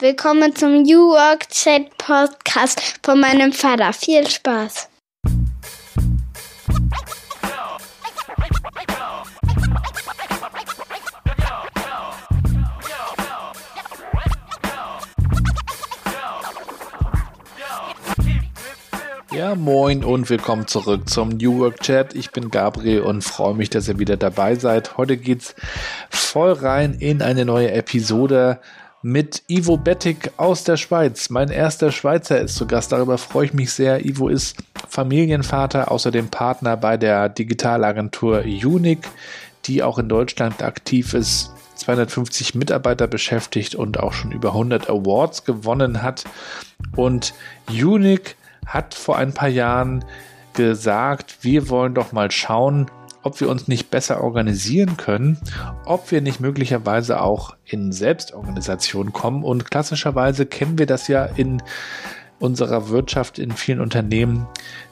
Willkommen zum New Work Chat Podcast von meinem Vater. Viel Spaß. Ja, moin und willkommen zurück zum New Work Chat. Ich bin Gabriel und freue mich, dass ihr wieder dabei seid. Heute geht's voll rein in eine neue Episode mit Ivo Bettig aus der Schweiz. Mein erster Schweizer ist zu Gast. Darüber freue ich mich sehr. Ivo ist Familienvater, außerdem Partner bei der Digitalagentur Unique, die auch in Deutschland aktiv ist. 250 Mitarbeiter beschäftigt und auch schon über 100 Awards gewonnen hat. Und Unique hat vor ein paar Jahren gesagt, wir wollen doch mal schauen, ob wir uns nicht besser organisieren können, ob wir nicht möglicherweise auch in Selbstorganisation kommen. Und klassischerweise kennen wir das ja in unserer Wirtschaft, in vielen Unternehmen.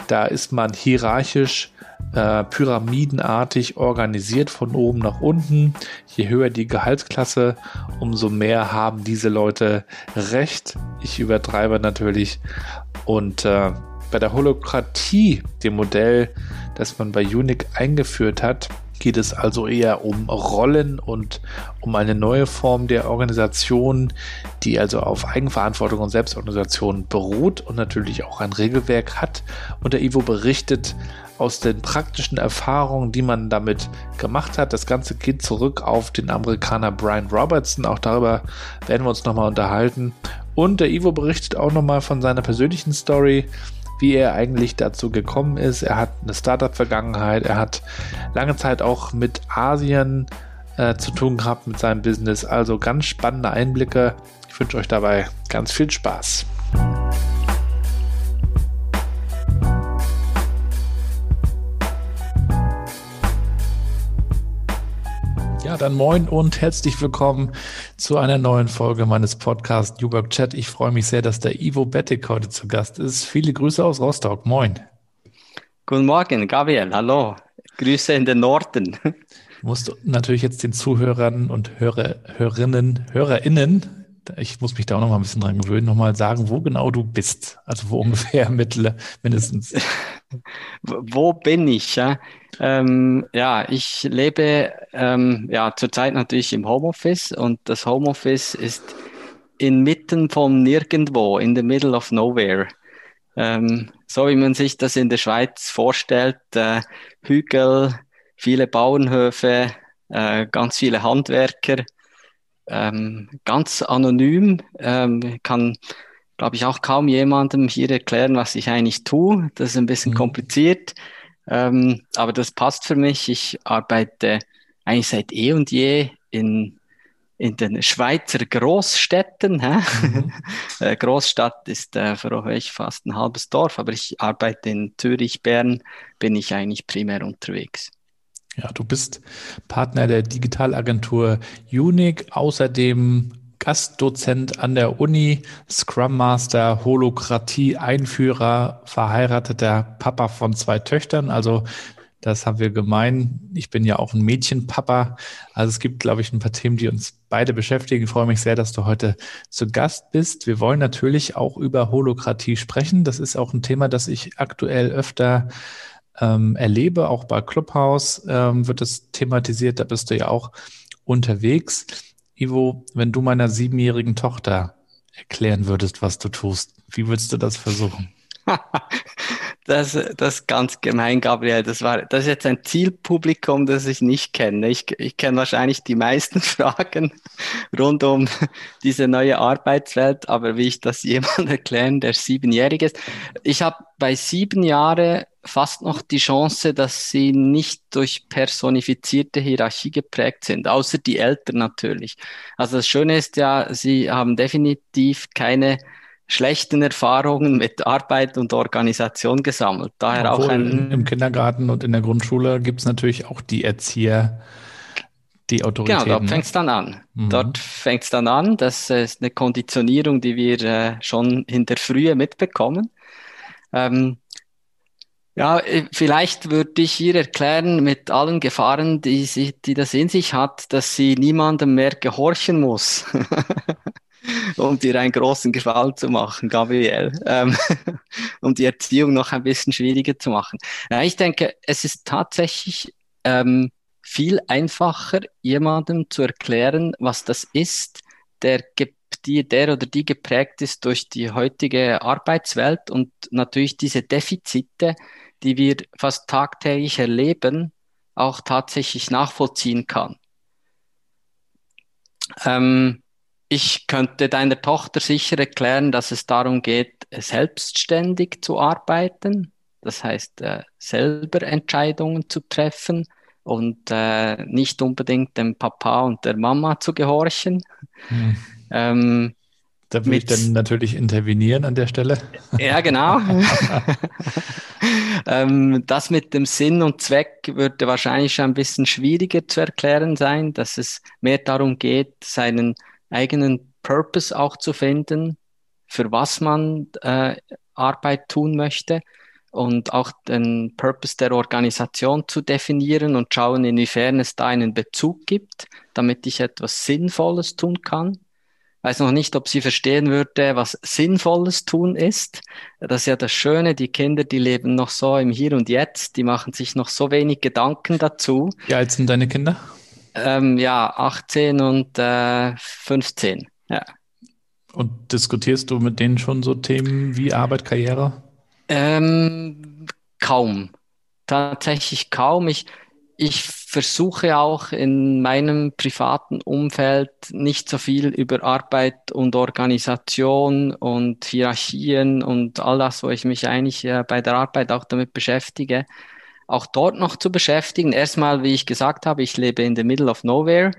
Da ist man hierarchisch, äh, pyramidenartig organisiert von oben nach unten. Je höher die Gehaltsklasse, umso mehr haben diese Leute Recht. Ich übertreibe natürlich. Und äh, bei der Holokratie, dem Modell, das man bei Unique eingeführt hat, geht es also eher um Rollen und um eine neue Form der Organisation, die also auf Eigenverantwortung und Selbstorganisation beruht und natürlich auch ein Regelwerk hat. Und der Ivo berichtet aus den praktischen Erfahrungen, die man damit gemacht hat. Das Ganze geht zurück auf den Amerikaner Brian Robertson. Auch darüber werden wir uns nochmal unterhalten. Und der Ivo berichtet auch nochmal von seiner persönlichen Story, wie er eigentlich dazu gekommen ist. Er hat eine Startup-Vergangenheit, er hat lange Zeit auch mit Asien äh, zu tun gehabt mit seinem Business. Also ganz spannende Einblicke. Ich wünsche euch dabei ganz viel Spaß. Dann moin und herzlich willkommen zu einer neuen Folge meines Podcasts New Work Chat. Ich freue mich sehr, dass der Ivo Bettig heute zu Gast ist. Viele Grüße aus Rostock. Moin. Guten Morgen, Gabriel. Hallo. Grüße in den Norden. Musst du natürlich jetzt den Zuhörern und Hörer, Hörerinnen, HörerInnen ich muss mich da auch noch mal ein bisschen dran gewöhnen, noch mal sagen, wo genau du bist. Also wo ungefähr mittel, mindestens. wo bin ich? Ja, ähm, ja ich lebe ähm, ja zurzeit natürlich im Homeoffice und das Homeoffice ist inmitten von nirgendwo, in the middle of nowhere. Ähm, so wie man sich das in der Schweiz vorstellt, äh, Hügel, viele Bauernhöfe, äh, ganz viele Handwerker ähm, ganz anonym. Ähm, kann, glaube ich, auch kaum jemandem hier erklären, was ich eigentlich tue. Das ist ein bisschen mhm. kompliziert, ähm, aber das passt für mich. Ich arbeite eigentlich seit eh und je in in den Schweizer Großstädten. Hä? Mhm. Äh, Großstadt ist äh, für euch fast ein halbes Dorf, aber ich arbeite in Zürich, Bern, bin ich eigentlich primär unterwegs. Ja, du bist Partner der Digitalagentur Unique, außerdem Gastdozent an der Uni, Scrum Master, Holokratie, Einführer, verheirateter Papa von zwei Töchtern. Also das haben wir gemein. Ich bin ja auch ein Mädchenpapa. Also es gibt, glaube ich, ein paar Themen, die uns beide beschäftigen. Ich freue mich sehr, dass du heute zu Gast bist. Wir wollen natürlich auch über Holokratie sprechen. Das ist auch ein Thema, das ich aktuell öfter ähm, erlebe. Auch bei Clubhouse ähm, wird es thematisiert, da bist du ja auch unterwegs. Ivo, wenn du meiner siebenjährigen Tochter erklären würdest, was du tust, wie würdest du das versuchen? Das, das ganz gemein, Gabriel. Das war, das ist jetzt ein Zielpublikum, das ich nicht kenne. Ich, ich kenne wahrscheinlich die meisten Fragen rund um diese neue Arbeitswelt, aber wie ich das jemand erklären, der siebenjährig ist. Ich habe bei sieben Jahren fast noch die Chance, dass sie nicht durch personifizierte Hierarchie geprägt sind, außer die Eltern natürlich. Also das Schöne ist ja, sie haben definitiv keine schlechten Erfahrungen mit Arbeit und Organisation gesammelt. Daher Obwohl auch ein, im Kindergarten und in der Grundschule gibt es natürlich auch die Erzieher, die Autoritäten. Genau, dort fängt es dann an. Mhm. Dort fängt es dann an. Das ist eine Konditionierung, die wir äh, schon in der Frühe mitbekommen. Ähm, ja, äh, vielleicht würde ich hier erklären, mit allen Gefahren, die, sie, die das in sich hat, dass sie niemandem mehr gehorchen muss. um dir einen großen Gefallen zu machen, Gabriel, ähm, um die Erziehung noch ein bisschen schwieriger zu machen. Ja, ich denke, es ist tatsächlich ähm, viel einfacher, jemandem zu erklären, was das ist, der, die, der oder die geprägt ist durch die heutige Arbeitswelt und natürlich diese Defizite, die wir fast tagtäglich erleben, auch tatsächlich nachvollziehen kann. Ähm, ich könnte deiner Tochter sicher erklären, dass es darum geht, selbstständig zu arbeiten, das heißt, äh, selber Entscheidungen zu treffen und äh, nicht unbedingt dem Papa und der Mama zu gehorchen. Hm. Ähm, da würde ich dann natürlich intervenieren an der Stelle. Ja, genau. ähm, das mit dem Sinn und Zweck würde wahrscheinlich schon ein bisschen schwieriger zu erklären sein, dass es mehr darum geht, seinen eigenen Purpose auch zu finden, für was man äh, Arbeit tun möchte und auch den Purpose der Organisation zu definieren und schauen, inwiefern es da einen Bezug gibt, damit ich etwas Sinnvolles tun kann weiß noch nicht, ob sie verstehen würde, was sinnvolles Tun ist. Das ist ja das Schöne, die Kinder, die leben noch so im Hier und Jetzt, die machen sich noch so wenig Gedanken dazu. Wie alt sind deine Kinder? Ähm, ja, 18 und äh, 15. Ja. Und diskutierst du mit denen schon so Themen wie Arbeit, Karriere? Ähm, kaum. Tatsächlich kaum. Ich, ich versuche auch in meinem privaten Umfeld nicht so viel über Arbeit und Organisation und Hierarchien und all das, wo ich mich eigentlich äh, bei der Arbeit auch damit beschäftige, auch dort noch zu beschäftigen. Erstmal, wie ich gesagt habe, ich lebe in the middle of nowhere.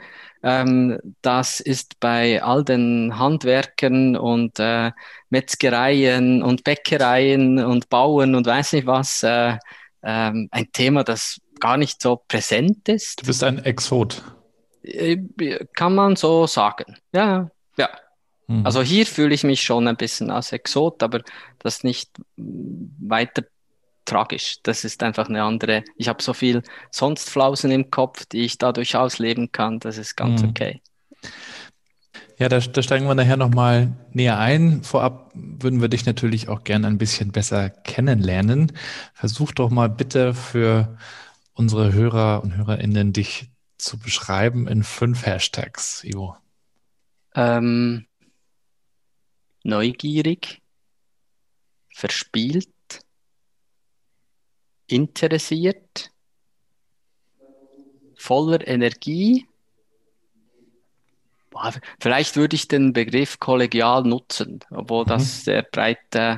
Ähm, das ist bei all den Handwerkern und äh, Metzgereien und Bäckereien und Bauen und weiß nicht was äh, ähm, ein Thema, das gar nicht so präsent ist. Du bist ein Exot. Äh, kann man so sagen. Ja, ja. Mhm. Also hier fühle ich mich schon ein bisschen als Exot, aber das nicht weiter tragisch. Das ist einfach eine andere. Ich habe so viel sonst Flausen im Kopf, die ich da durchaus leben kann. Das ist ganz mhm. okay. Ja, da, da steigen wir nachher nochmal näher ein. Vorab würden wir dich natürlich auch gerne ein bisschen besser kennenlernen. Versuch doch mal bitte für unsere Hörer und Hörerinnen dich zu beschreiben in fünf Hashtags, Ivo? Ähm, neugierig, verspielt, interessiert, voller Energie. Vielleicht würde ich den Begriff kollegial nutzen, obwohl mhm. das sehr breit äh,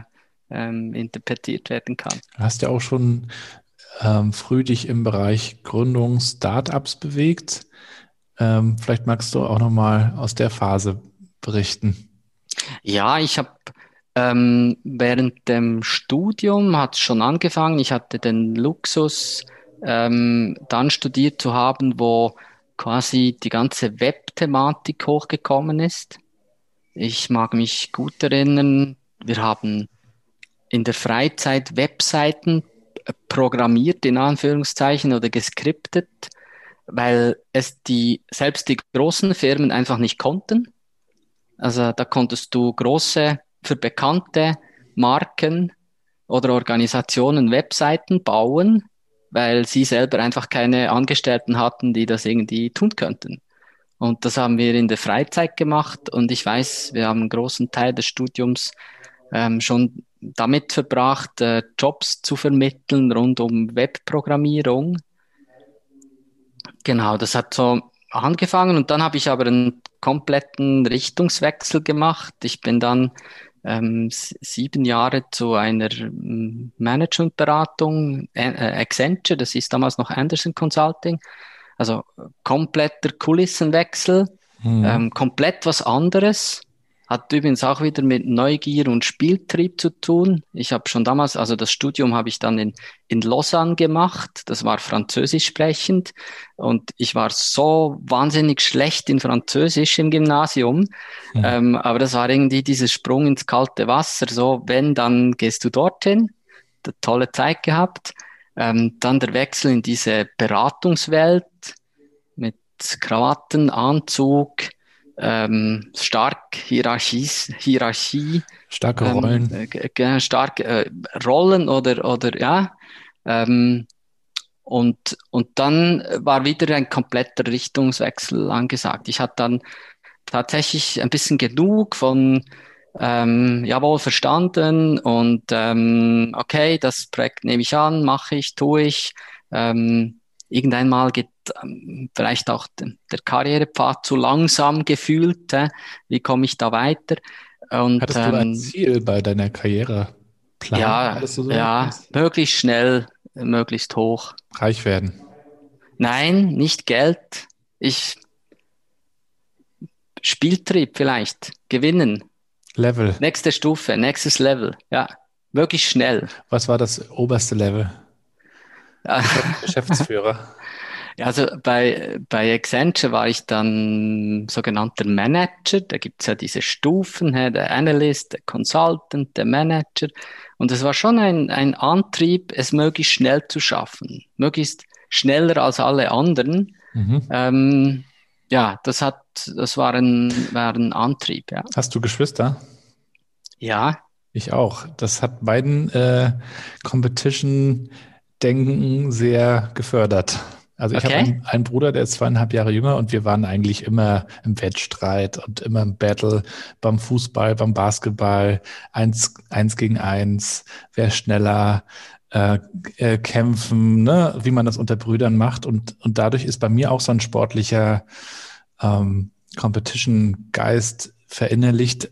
ähm, interpretiert werden kann. Du hast ja auch schon ähm, früh dich im Bereich Gründung Startups bewegt. Ähm, vielleicht magst du auch noch mal aus der Phase berichten. Ja, ich habe ähm, während dem Studium hat schon angefangen. Ich hatte den Luxus, ähm, dann studiert zu haben, wo quasi die ganze Web-Thematik hochgekommen ist. Ich mag mich gut erinnern, wir haben in der Freizeit Webseiten programmiert, in Anführungszeichen, oder geskriptet, weil es die, selbst die großen Firmen einfach nicht konnten. Also da konntest du große, für bekannte Marken oder Organisationen Webseiten bauen, weil sie selber einfach keine Angestellten hatten, die das irgendwie tun könnten. Und das haben wir in der Freizeit gemacht und ich weiß, wir haben einen großen Teil des Studiums ähm, schon damit verbracht, äh, Jobs zu vermitteln rund um Webprogrammierung. Genau, das hat so angefangen und dann habe ich aber einen kompletten Richtungswechsel gemacht. Ich bin dann ähm, sieben Jahre zu einer ähm, Managementberatung, äh, Accenture, das ist damals noch Anderson Consulting, also kompletter Kulissenwechsel, mhm. ähm, komplett was anderes. Hat übrigens auch wieder mit Neugier und Spieltrieb zu tun. Ich habe schon damals, also das Studium habe ich dann in, in Lausanne gemacht. Das war Französisch sprechend. Und ich war so wahnsinnig schlecht in Französisch im Gymnasium. Mhm. Ähm, aber das war irgendwie dieser Sprung ins kalte Wasser. So, wenn, dann gehst du dorthin. Tolle Zeit gehabt. Ähm, dann der Wechsel in diese Beratungswelt mit Krawatten, Anzug, ähm, stark Hierarchies, Hierarchie, Starke ähm, Rollen. äh, stark äh, Rollen oder, oder ja. Ähm, und, und dann war wieder ein kompletter Richtungswechsel angesagt. Ich hatte dann tatsächlich ein bisschen genug von ähm, jawohl, verstanden und ähm, okay, das Projekt nehme ich an, mache ich, tue ich. Ähm, irgendwann mal geht ähm, vielleicht auch de, der Karrierepfad zu langsam gefühlt. Äh, wie komme ich da weiter? Und, Hattest du ein Ziel bei deiner Karriere? Plan, ja, so ja, möglichst schnell, möglichst hoch. Reich werden. Nein, nicht Geld. Ich Spieltrieb vielleicht, gewinnen. Level. Nächste Stufe, nächstes Level, ja. Wirklich schnell. Was war das oberste Level? Ja. Geschäftsführer. Also bei, bei Accenture war ich dann sogenannter Manager. Da gibt's ja diese Stufen, der Analyst, der Consultant, der Manager. Und es war schon ein, ein Antrieb, es möglichst schnell zu schaffen. Möglichst schneller als alle anderen. Mhm. Ähm, ja, das hat, das war ein, war ein Antrieb, ja. Hast du Geschwister? Ja. Ich auch. Das hat beiden äh, Competition-Denken sehr gefördert. Also ich okay. habe einen, einen, Bruder, der ist zweieinhalb Jahre jünger und wir waren eigentlich immer im Wettstreit und immer im Battle beim Fußball, beim Basketball, eins, eins gegen eins, wer schneller, äh, äh, kämpfen, ne? wie man das unter Brüdern macht. Und, und dadurch ist bei mir auch so ein sportlicher ähm, Competition-Geist verinnerlicht.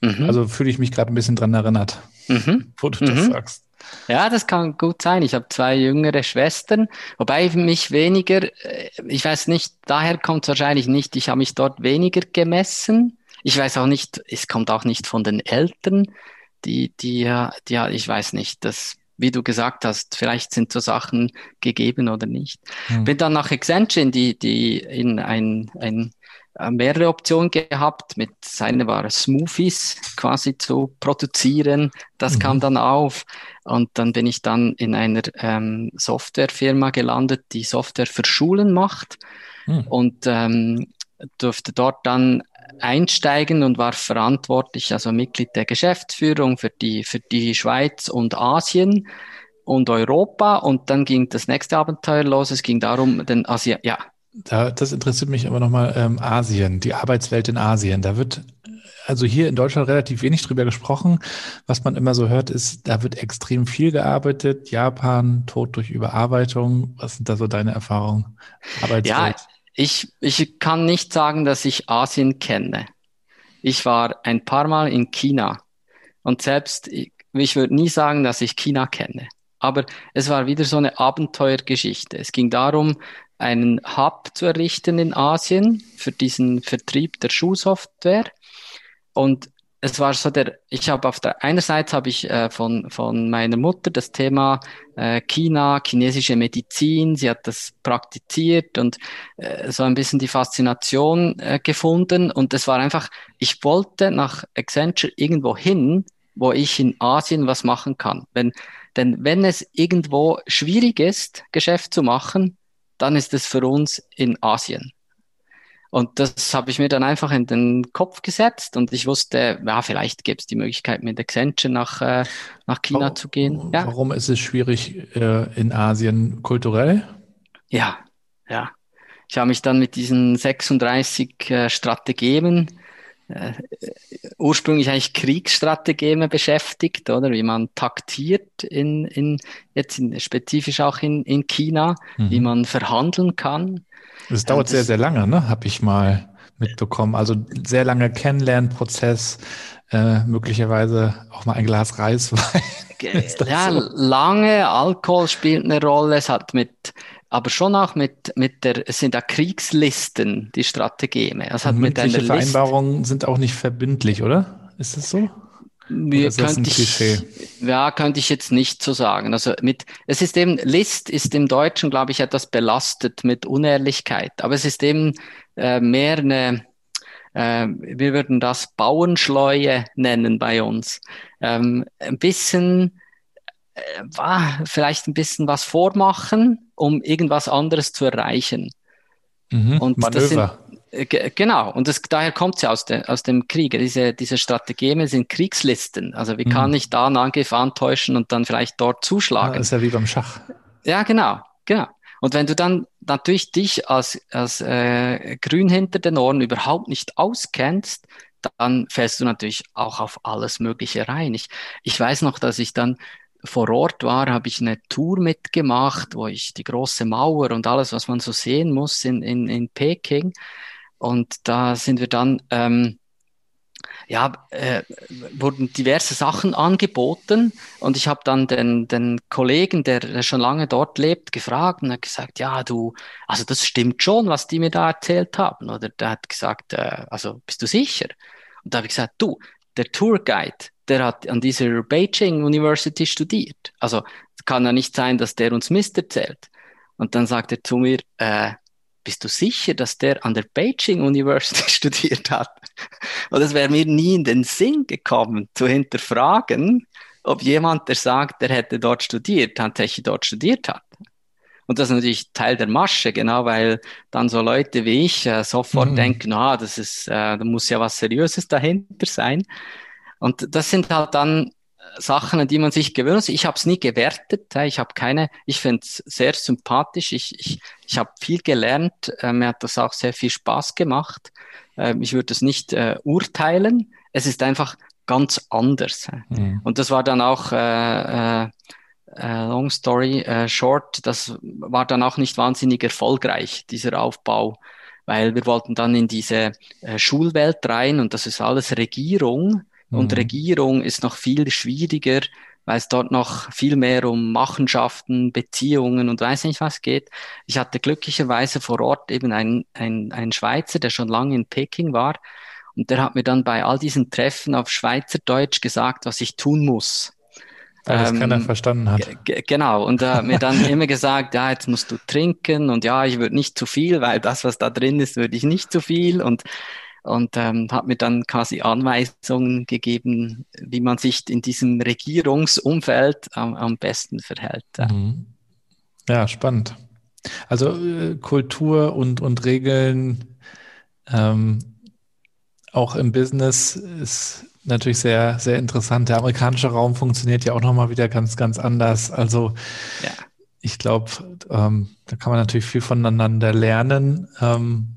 Mhm. Also fühle ich mich gerade ein bisschen dran erinnert, mhm. wo du das mhm. sagst. Ja, das kann gut sein. Ich habe zwei jüngere Schwestern, wobei mich weniger, äh, ich weiß nicht, daher kommt es wahrscheinlich nicht, ich habe mich dort weniger gemessen. Ich weiß auch nicht, es kommt auch nicht von den Eltern, die, die, die, ich weiß nicht, das wie du gesagt hast, vielleicht sind so Sachen gegeben oder nicht. Mhm. Bin dann nach Accenture die, die in ein, ein mehrere Optionen gehabt. Mit seine war Smoothies quasi zu produzieren. Das mhm. kam dann auf. Und dann bin ich dann in einer ähm, Softwarefirma gelandet, die Software für Schulen macht. Mhm. Und ähm, durfte dort dann einsteigen und war verantwortlich, also Mitglied der Geschäftsführung für die, für die Schweiz und Asien und Europa. Und dann ging das nächste Abenteuer los. Es ging darum, den Asien, ja. Da, das interessiert mich aber nochmal, ähm, Asien, die Arbeitswelt in Asien. Da wird also hier in Deutschland relativ wenig drüber gesprochen. Was man immer so hört, ist, da wird extrem viel gearbeitet. Japan, Tod durch Überarbeitung. Was sind da so deine Erfahrungen? Arbeitswelt? Ja, ich, ich kann nicht sagen, dass ich Asien kenne. Ich war ein paar Mal in China und selbst, ich, ich würde nie sagen, dass ich China kenne. Aber es war wieder so eine Abenteuergeschichte. Es ging darum, einen Hub zu errichten in Asien für diesen Vertrieb der Schuhsoftware. Und es war so der, ich habe auf der einerseits habe ich äh, von, von meiner Mutter das Thema äh, China, chinesische Medizin, sie hat das praktiziert und äh, so ein bisschen die Faszination äh, gefunden. Und es war einfach, ich wollte nach Accenture irgendwo hin, wo ich in Asien was machen kann. Wenn, denn wenn es irgendwo schwierig ist, Geschäft zu machen, dann ist es für uns in Asien. Und das habe ich mir dann einfach in den Kopf gesetzt und ich wusste, ja, vielleicht gäbe es die Möglichkeit, mit Accenture nach, äh, nach China warum, zu gehen. Ja. Warum ist es schwierig äh, in Asien kulturell? Ja, ja. Ich habe mich dann mit diesen 36 äh, Strategien, äh, ursprünglich eigentlich Kriegsstrategien beschäftigt, oder wie man taktiert in, in jetzt in, spezifisch auch in, in China, mhm. wie man verhandeln kann es dauert das, sehr, sehr lange, ne? Habe ich mal mitbekommen. Also sehr lange Kennenlernprozess, äh, möglicherweise auch mal ein Glas Reiswein. ja, so? lange Alkohol spielt eine Rolle. Es hat mit, aber schon auch mit, mit der, es sind ja Kriegslisten, die Strategien. Es hat mit einer Vereinbarungen sind auch nicht verbindlich, oder? Ist das so? Mir könnte ich, ja, könnte ich jetzt nicht so sagen. Also mit, es ist eben, List ist im Deutschen, glaube ich, etwas belastet mit Unehrlichkeit. Aber es ist eben äh, mehr eine, äh, wir würden das Bauernschleue nennen bei uns. Ähm, ein bisschen, äh, vielleicht ein bisschen was vormachen, um irgendwas anderes zu erreichen. Mhm, Und Manöver. Das sind, Genau, und das, daher kommt es ja aus, der, aus dem Krieg. Diese, diese Strategeme sind Kriegslisten. Also wie kann mhm. ich da einen Angriff antäuschen und dann vielleicht dort zuschlagen? Ja, das ist ja wie beim Schach. Ja, genau, genau. Und wenn du dann natürlich dich als, als äh, Grün hinter den Ohren überhaupt nicht auskennst, dann fällst du natürlich auch auf alles Mögliche rein. Ich, ich weiß noch, dass ich dann vor Ort war, habe ich eine Tour mitgemacht, wo ich die große Mauer und alles, was man so sehen muss in, in, in Peking. Und da sind wir dann, ähm, ja, äh, wurden diverse Sachen angeboten und ich habe dann den, den Kollegen, der, der schon lange dort lebt, gefragt und hat gesagt, ja, du, also das stimmt schon, was die mir da erzählt haben. Oder der hat gesagt, äh, also bist du sicher? Und da habe ich gesagt, du, der Tourguide, der hat an dieser Beijing University studiert. Also kann ja nicht sein, dass der uns Mist erzählt. Und dann sagt er zu mir, äh, bist du sicher, dass der an der Beijing University studiert hat? Und es wäre mir nie in den Sinn gekommen, zu hinterfragen, ob jemand, der sagt, der hätte dort studiert, tatsächlich dort studiert hat. Und das ist natürlich Teil der Masche, genau, weil dann so Leute wie ich äh, sofort mhm. denken, ah, das ist, äh, da muss ja was Seriöses dahinter sein. Und das sind halt dann Sachen, an die man sich gewöhnt. Also ich habe es nie gewertet. Ich habe keine, ich finde es sehr sympathisch. Ich, ich, ich habe viel gelernt. Äh, mir hat das auch sehr viel Spaß gemacht. Äh, ich würde es nicht äh, urteilen. Es ist einfach ganz anders. Mhm. Und das war dann auch äh, äh, Long Story äh, Short, das war dann auch nicht wahnsinnig erfolgreich, dieser Aufbau, weil wir wollten dann in diese äh, Schulwelt rein und das ist alles Regierung mhm. und Regierung ist noch viel schwieriger, weil es dort noch viel mehr um Machenschaften, Beziehungen und weiß nicht was geht. Ich hatte glücklicherweise vor Ort eben einen, einen, einen Schweizer, der schon lange in Peking war und der hat mir dann bei all diesen Treffen auf Schweizerdeutsch gesagt, was ich tun muss. Weil das ähm, keiner verstanden hat. Genau. Und er hat mir dann immer gesagt, ja, jetzt musst du trinken und ja, ich würde nicht zu viel, weil das, was da drin ist, würde ich nicht zu viel und und ähm, hat mir dann quasi Anweisungen gegeben, wie man sich in diesem Regierungsumfeld am, am besten verhält. Mhm. Ja, spannend. Also äh, Kultur und, und Regeln ähm, auch im Business ist natürlich sehr, sehr interessant. Der amerikanische Raum funktioniert ja auch nochmal wieder ganz, ganz anders. Also ja. ich glaube, ähm, da kann man natürlich viel voneinander lernen. Ähm,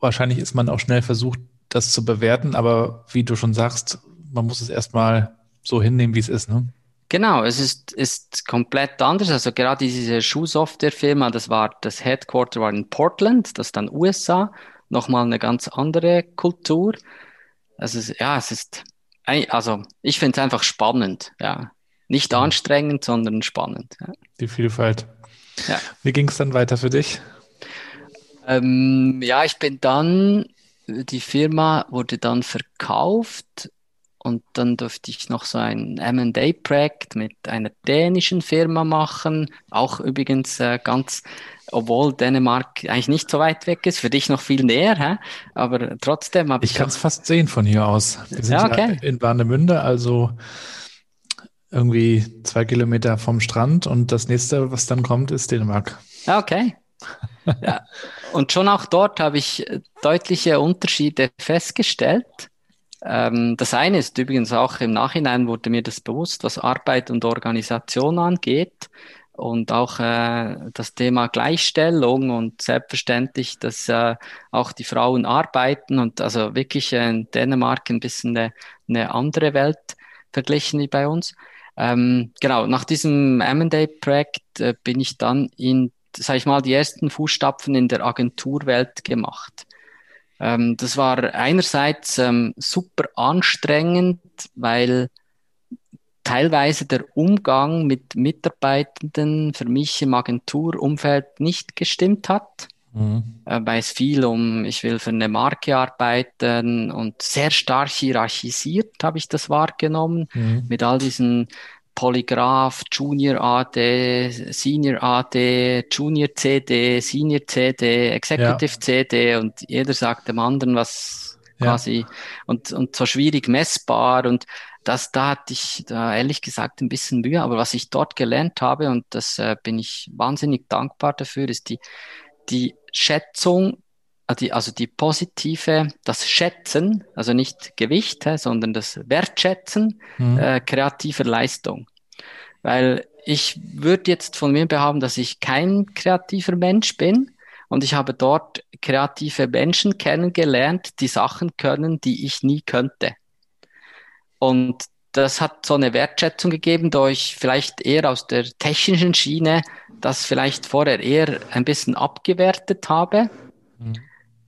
wahrscheinlich ist man auch schnell versucht, das zu bewerten, aber wie du schon sagst, man muss es erstmal so hinnehmen, wie es ist. Ne? Genau, es ist, ist komplett anders. Also gerade diese Schuhsoftware-Firma, das war, das Headquarter war in Portland, das ist dann USA, nochmal eine ganz andere Kultur. Also ja, es ist also ich finde es einfach spannend, ja. Nicht mhm. anstrengend, sondern spannend. Ja. Die Vielfalt. Ja. Wie ging es dann weiter für dich? Ähm, ja, ich bin dann, die Firma wurde dann verkauft und dann durfte ich noch so ein M&A-Projekt mit einer dänischen Firma machen, auch übrigens äh, ganz obwohl Dänemark eigentlich nicht so weit weg ist, für dich noch viel näher, hä? aber trotzdem habe ich. Ich kann es fast sehen von hier aus. Wir sind ja, okay. in Warnemünde, also irgendwie zwei Kilometer vom Strand und das nächste, was dann kommt, ist Dänemark. Okay. ja. Und schon auch dort habe ich deutliche Unterschiede festgestellt. Ähm, das eine ist übrigens auch im Nachhinein wurde mir das bewusst, was Arbeit und Organisation angeht und auch äh, das Thema Gleichstellung und selbstverständlich, dass äh, auch die Frauen arbeiten und also wirklich in Dänemark ein bisschen eine, eine andere Welt verglichen wie bei uns. Ähm, genau, nach diesem M&A-Projekt äh, bin ich dann in, sag ich mal, die ersten Fußstapfen in der Agenturwelt gemacht. Ähm, das war einerseits ähm, super anstrengend, weil teilweise der Umgang mit Mitarbeitenden für mich im Agenturumfeld nicht gestimmt hat. Mhm. Äh, weil es viel um, ich will für eine Marke arbeiten und sehr stark hierarchisiert habe ich das wahrgenommen mhm. mit all diesen Polygraph, Junior AD, Senior AD, Junior CD, Senior CD, Executive ja. CD und jeder sagt dem anderen was ja. quasi und, und so schwierig messbar und das, da hatte ich da ehrlich gesagt ein bisschen Mühe, aber was ich dort gelernt habe, und das äh, bin ich wahnsinnig dankbar dafür, ist die, die Schätzung also die, also die positive, das Schätzen, also nicht Gewicht, sondern das Wertschätzen mhm. äh, kreativer Leistung. Weil ich würde jetzt von mir behaupten, dass ich kein kreativer Mensch bin und ich habe dort kreative Menschen kennengelernt, die Sachen können, die ich nie könnte. Und das hat so eine Wertschätzung gegeben, da ich vielleicht eher aus der technischen Schiene das vielleicht vorher eher ein bisschen abgewertet habe. Mhm.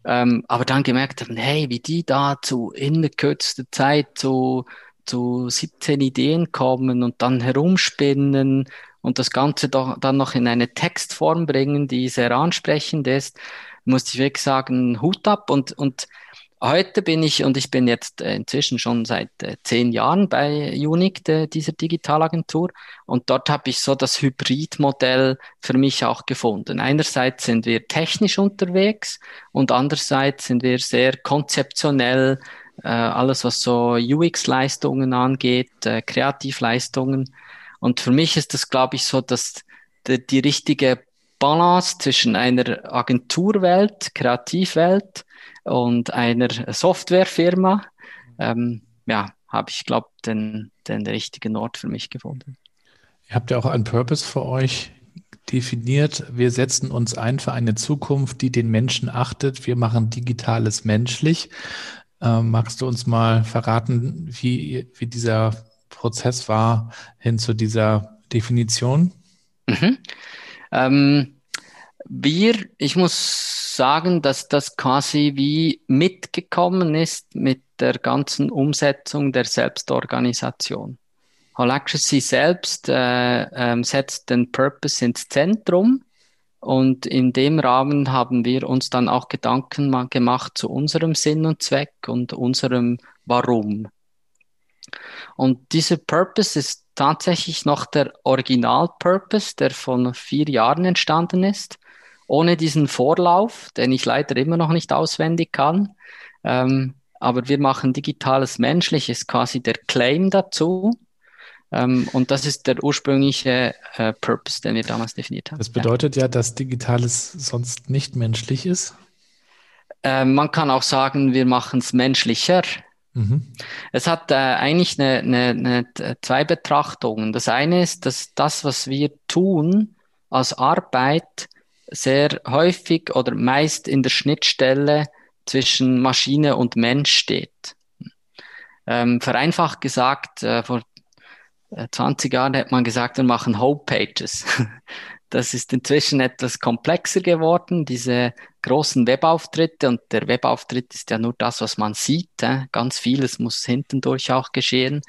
Ähm, aber dann gemerkt haben, hey, wie die da zu in kürzester Zeit zu, zu 17 Ideen kommen und dann herumspinnen und das Ganze doch, dann noch in eine Textform bringen, die sehr ansprechend ist, musste ich wirklich sagen, Hut ab und, und Heute bin ich, und ich bin jetzt äh, inzwischen schon seit äh, zehn Jahren bei de, dieser Digitalagentur, und dort habe ich so das Hybridmodell für mich auch gefunden. Einerseits sind wir technisch unterwegs und andererseits sind wir sehr konzeptionell, äh, alles was so UX-Leistungen angeht, Kreativleistungen. Und für mich ist das, glaube ich, so, dass die, die richtige Balance zwischen einer Agenturwelt, Kreativwelt und einer Softwarefirma, ähm, ja, habe ich, glaube den, den richtigen Ort für mich gefunden. Ihr habt ja auch einen Purpose für euch definiert. Wir setzen uns ein für eine Zukunft, die den Menschen achtet. Wir machen Digitales menschlich. Ähm, magst du uns mal verraten, wie, wie dieser Prozess war hin zu dieser Definition? Mhm. Ähm, wir, ich muss sagen, dass das quasi wie mitgekommen ist mit der ganzen Umsetzung der Selbstorganisation. Holacracy selbst äh, äh, setzt den Purpose ins Zentrum und in dem Rahmen haben wir uns dann auch Gedanken gemacht zu unserem Sinn und Zweck und unserem Warum. Und dieser Purpose ist tatsächlich noch der Original-Purpose, der von vier Jahren entstanden ist ohne diesen Vorlauf, den ich leider immer noch nicht auswendig kann. Ähm, aber wir machen digitales Menschliches quasi der Claim dazu. Ähm, und das ist der ursprüngliche äh, Purpose, den wir damals definiert haben. Das bedeutet ja, ja dass Digitales sonst nicht menschlich ist. Ähm, man kann auch sagen, wir machen es menschlicher. Mhm. Es hat äh, eigentlich eine, eine, eine, zwei Betrachtungen. Das eine ist, dass das, was wir tun als Arbeit, sehr häufig oder meist in der Schnittstelle zwischen Maschine und Mensch steht. Ähm, vereinfacht gesagt, äh, vor 20 äh, Jahren hätte man gesagt, wir machen Homepages. Das ist inzwischen etwas komplexer geworden, diese großen Webauftritte. Und der Webauftritt ist ja nur das, was man sieht. Äh? Ganz vieles muss hintendurch auch geschehen.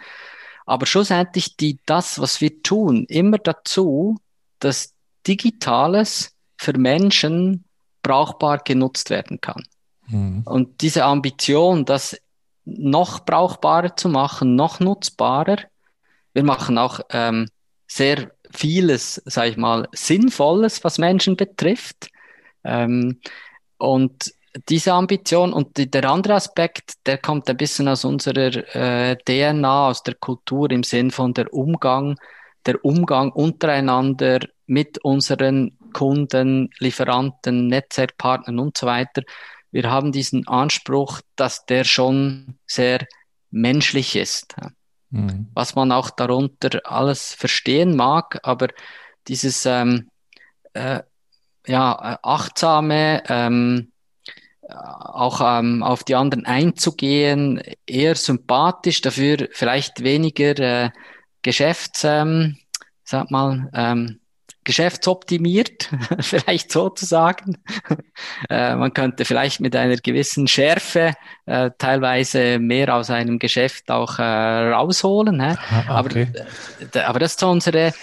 Aber schlussendlich die, das, was wir tun, immer dazu, dass Digitales für Menschen brauchbar genutzt werden kann. Mhm. Und diese Ambition, das noch brauchbarer zu machen, noch nutzbarer, wir machen auch ähm, sehr vieles, sage ich mal, Sinnvolles, was Menschen betrifft. Ähm, und diese Ambition und die, der andere Aspekt, der kommt ein bisschen aus unserer äh, DNA, aus der Kultur im Sinn von der Umgang, der Umgang untereinander mit unseren Kunden, Lieferanten, Netzwerkpartnern und so weiter. Wir haben diesen Anspruch, dass der schon sehr menschlich ist. Mhm. Was man auch darunter alles verstehen mag, aber dieses ähm, äh, ja, achtsame, ähm, auch ähm, auf die anderen einzugehen, eher sympathisch, dafür vielleicht weniger äh, Geschäfts, ähm, sag mal, ähm, geschäftsoptimiert, vielleicht sozusagen. äh, man könnte vielleicht mit einer gewissen Schärfe äh, teilweise mehr aus einem Geschäft auch äh, rausholen. Hä? Aha, okay. aber, aber das ist so unsere,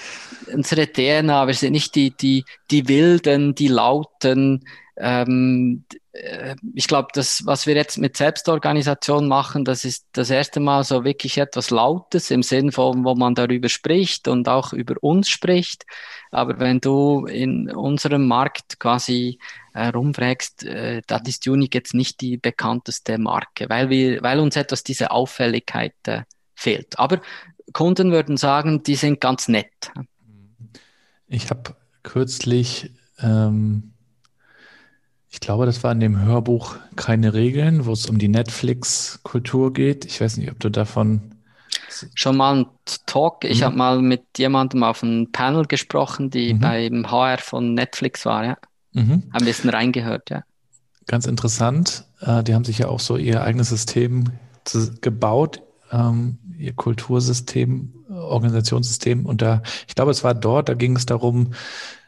unsere DNA. Wir sind nicht die, die, die wilden, die lauten, ähm, äh, ich glaube, das, was wir jetzt mit Selbstorganisation machen, das ist das erste Mal so wirklich etwas Lautes im Sinn von, wo man darüber spricht und auch über uns spricht. Aber wenn du in unserem Markt quasi äh, rumfragst, äh, da ist Unique jetzt nicht die bekannteste Marke, weil wir, weil uns etwas diese Auffälligkeit äh, fehlt. Aber Kunden würden sagen, die sind ganz nett. Ich habe kürzlich ähm Ich glaube, das war in dem Hörbuch Keine Regeln, wo es um die Netflix-Kultur geht. Ich weiß nicht, ob du davon Schon mal ein Talk. Ich mhm. habe mal mit jemandem auf einem Panel gesprochen, die mhm. beim HR von Netflix war, ja. Mhm. Ein bisschen reingehört, ja. Ganz interessant. Äh, die haben sich ja auch so ihr eigenes System gebaut, ähm, ihr Kultursystem, Organisationssystem. Und da, ich glaube, es war dort, da ging es darum,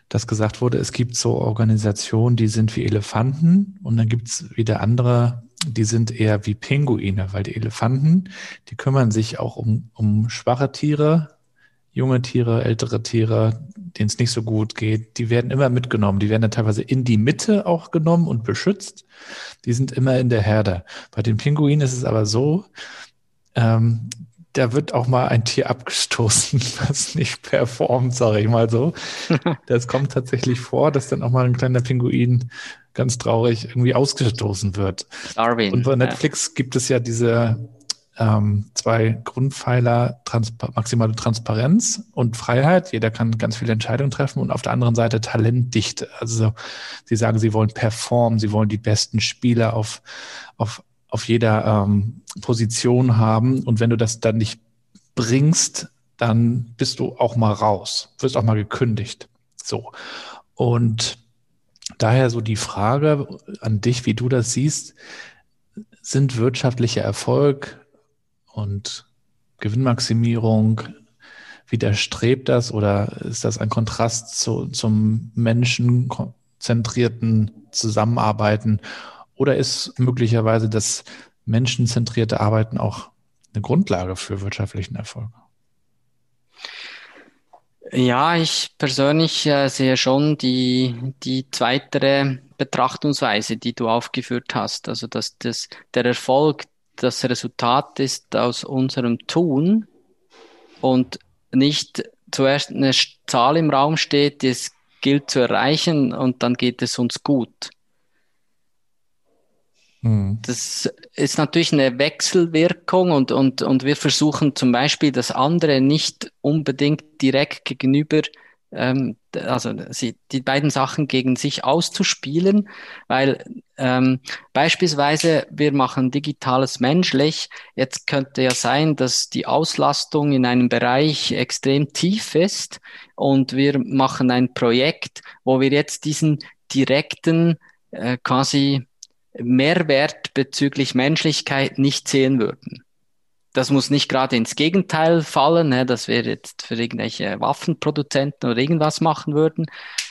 dass gesagt wurde, es gibt so Organisationen, die sind wie Elefanten und dann gibt es wieder andere die sind eher wie Pinguine, weil die Elefanten, die kümmern sich auch um, um schwache Tiere, junge Tiere, ältere Tiere, denen es nicht so gut geht. Die werden immer mitgenommen. Die werden dann teilweise in die Mitte auch genommen und beschützt. Die sind immer in der Herde. Bei den Pinguinen ist es aber so, ähm, da wird auch mal ein Tier abgestoßen, was nicht performt, sage ich mal so. Das kommt tatsächlich vor, dass dann auch mal ein kleiner Pinguin ganz traurig irgendwie ausgestoßen wird. Darwin. Und bei Netflix ja. gibt es ja diese ähm, zwei Grundpfeiler, Transpa maximale Transparenz und Freiheit. Jeder kann ganz viele Entscheidungen treffen und auf der anderen Seite Talentdichte. Also sie sagen, sie wollen performen, sie wollen die besten Spieler auf, auf, auf jeder ähm, Position haben. Und wenn du das dann nicht bringst, dann bist du auch mal raus, wirst auch mal gekündigt. So. Und Daher so die Frage an dich, wie du das siehst, sind wirtschaftlicher Erfolg und Gewinnmaximierung, widerstrebt das oder ist das ein Kontrast zu, zum menschenzentrierten Zusammenarbeiten oder ist möglicherweise das menschenzentrierte Arbeiten auch eine Grundlage für wirtschaftlichen Erfolg? Ja, ich persönlich äh, sehe schon die, die zweitere Betrachtungsweise, die du aufgeführt hast. Also, dass das, der Erfolg das Resultat ist aus unserem Tun und nicht zuerst eine Zahl im Raum steht, die es gilt zu erreichen und dann geht es uns gut. Mhm. Das ist natürlich eine Wechselwirkung und, und, und wir versuchen zum Beispiel das andere nicht unbedingt direkt gegenüber, ähm, also sie, die beiden Sachen gegen sich auszuspielen, weil ähm, beispielsweise wir machen digitales menschlich. Jetzt könnte ja sein, dass die Auslastung in einem Bereich extrem tief ist und wir machen ein Projekt, wo wir jetzt diesen direkten äh, quasi Mehrwert bezüglich Menschlichkeit nicht sehen würden. Das muss nicht gerade ins Gegenteil fallen, ne, dass wir jetzt für irgendwelche Waffenproduzenten oder irgendwas machen würden.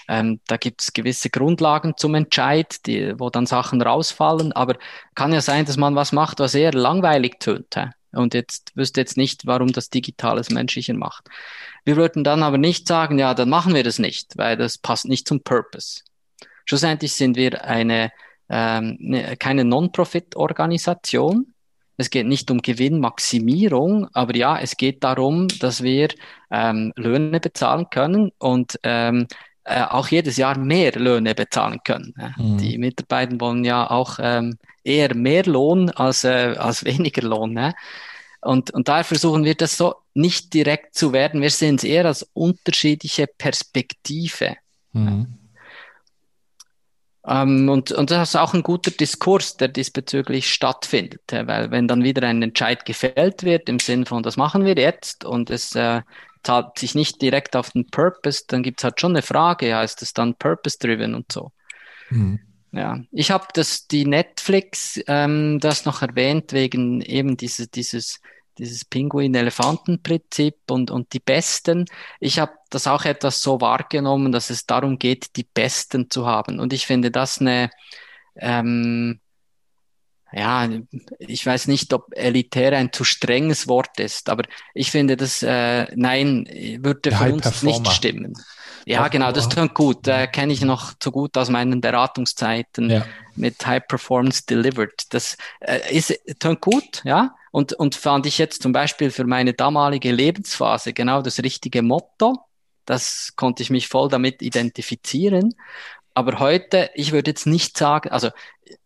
Ähm, da gibt es gewisse Grundlagen zum Entscheid, die, wo dann Sachen rausfallen. Aber kann ja sein, dass man was macht, was eher langweilig tönt. He? Und jetzt wüsste jetzt nicht, warum das Digitales menschlicher macht. Wir würden dann aber nicht sagen, ja, dann machen wir das nicht, weil das passt nicht zum Purpose. Schlussendlich sind wir eine ähm, ne, keine Non-Profit-Organisation. Es geht nicht um Gewinnmaximierung, aber ja, es geht darum, dass wir ähm, Löhne bezahlen können und ähm, äh, auch jedes Jahr mehr Löhne bezahlen können. Mhm. Die Mitarbeiter wollen ja auch ähm, eher mehr Lohn als, äh, als weniger Lohn. Ne? Und, und daher versuchen wir das so nicht direkt zu werden. Wir sehen es eher als unterschiedliche Perspektive. Mhm. Ähm, und, und das ist auch ein guter Diskurs, der diesbezüglich stattfindet, weil wenn dann wieder ein Entscheid gefällt wird im Sinn von, das machen wir jetzt und es äh, zahlt sich nicht direkt auf den Purpose, dann gibt es halt schon eine Frage, ja, ist es dann purpose-driven und so. Mhm. Ja, ich habe das die Netflix ähm, das noch erwähnt wegen eben diese, dieses dieses Pinguin-Elefanten-Prinzip und, und die Besten. Ich habe das auch etwas so wahrgenommen, dass es darum geht, die Besten zu haben. Und ich finde das eine, ähm, ja, ich weiß nicht, ob elitär ein zu strenges Wort ist, aber ich finde das, äh, nein, würde für uns nicht stimmen. Ja, genau, das klingt gut. Äh, Kenne ich noch zu gut aus meinen Beratungszeiten ja. mit High Performance Delivered. Das äh, ist, klingt gut, ja. Und, und fand ich jetzt zum Beispiel für meine damalige Lebensphase genau das richtige Motto. Das konnte ich mich voll damit identifizieren. Aber heute, ich würde jetzt nicht sagen, also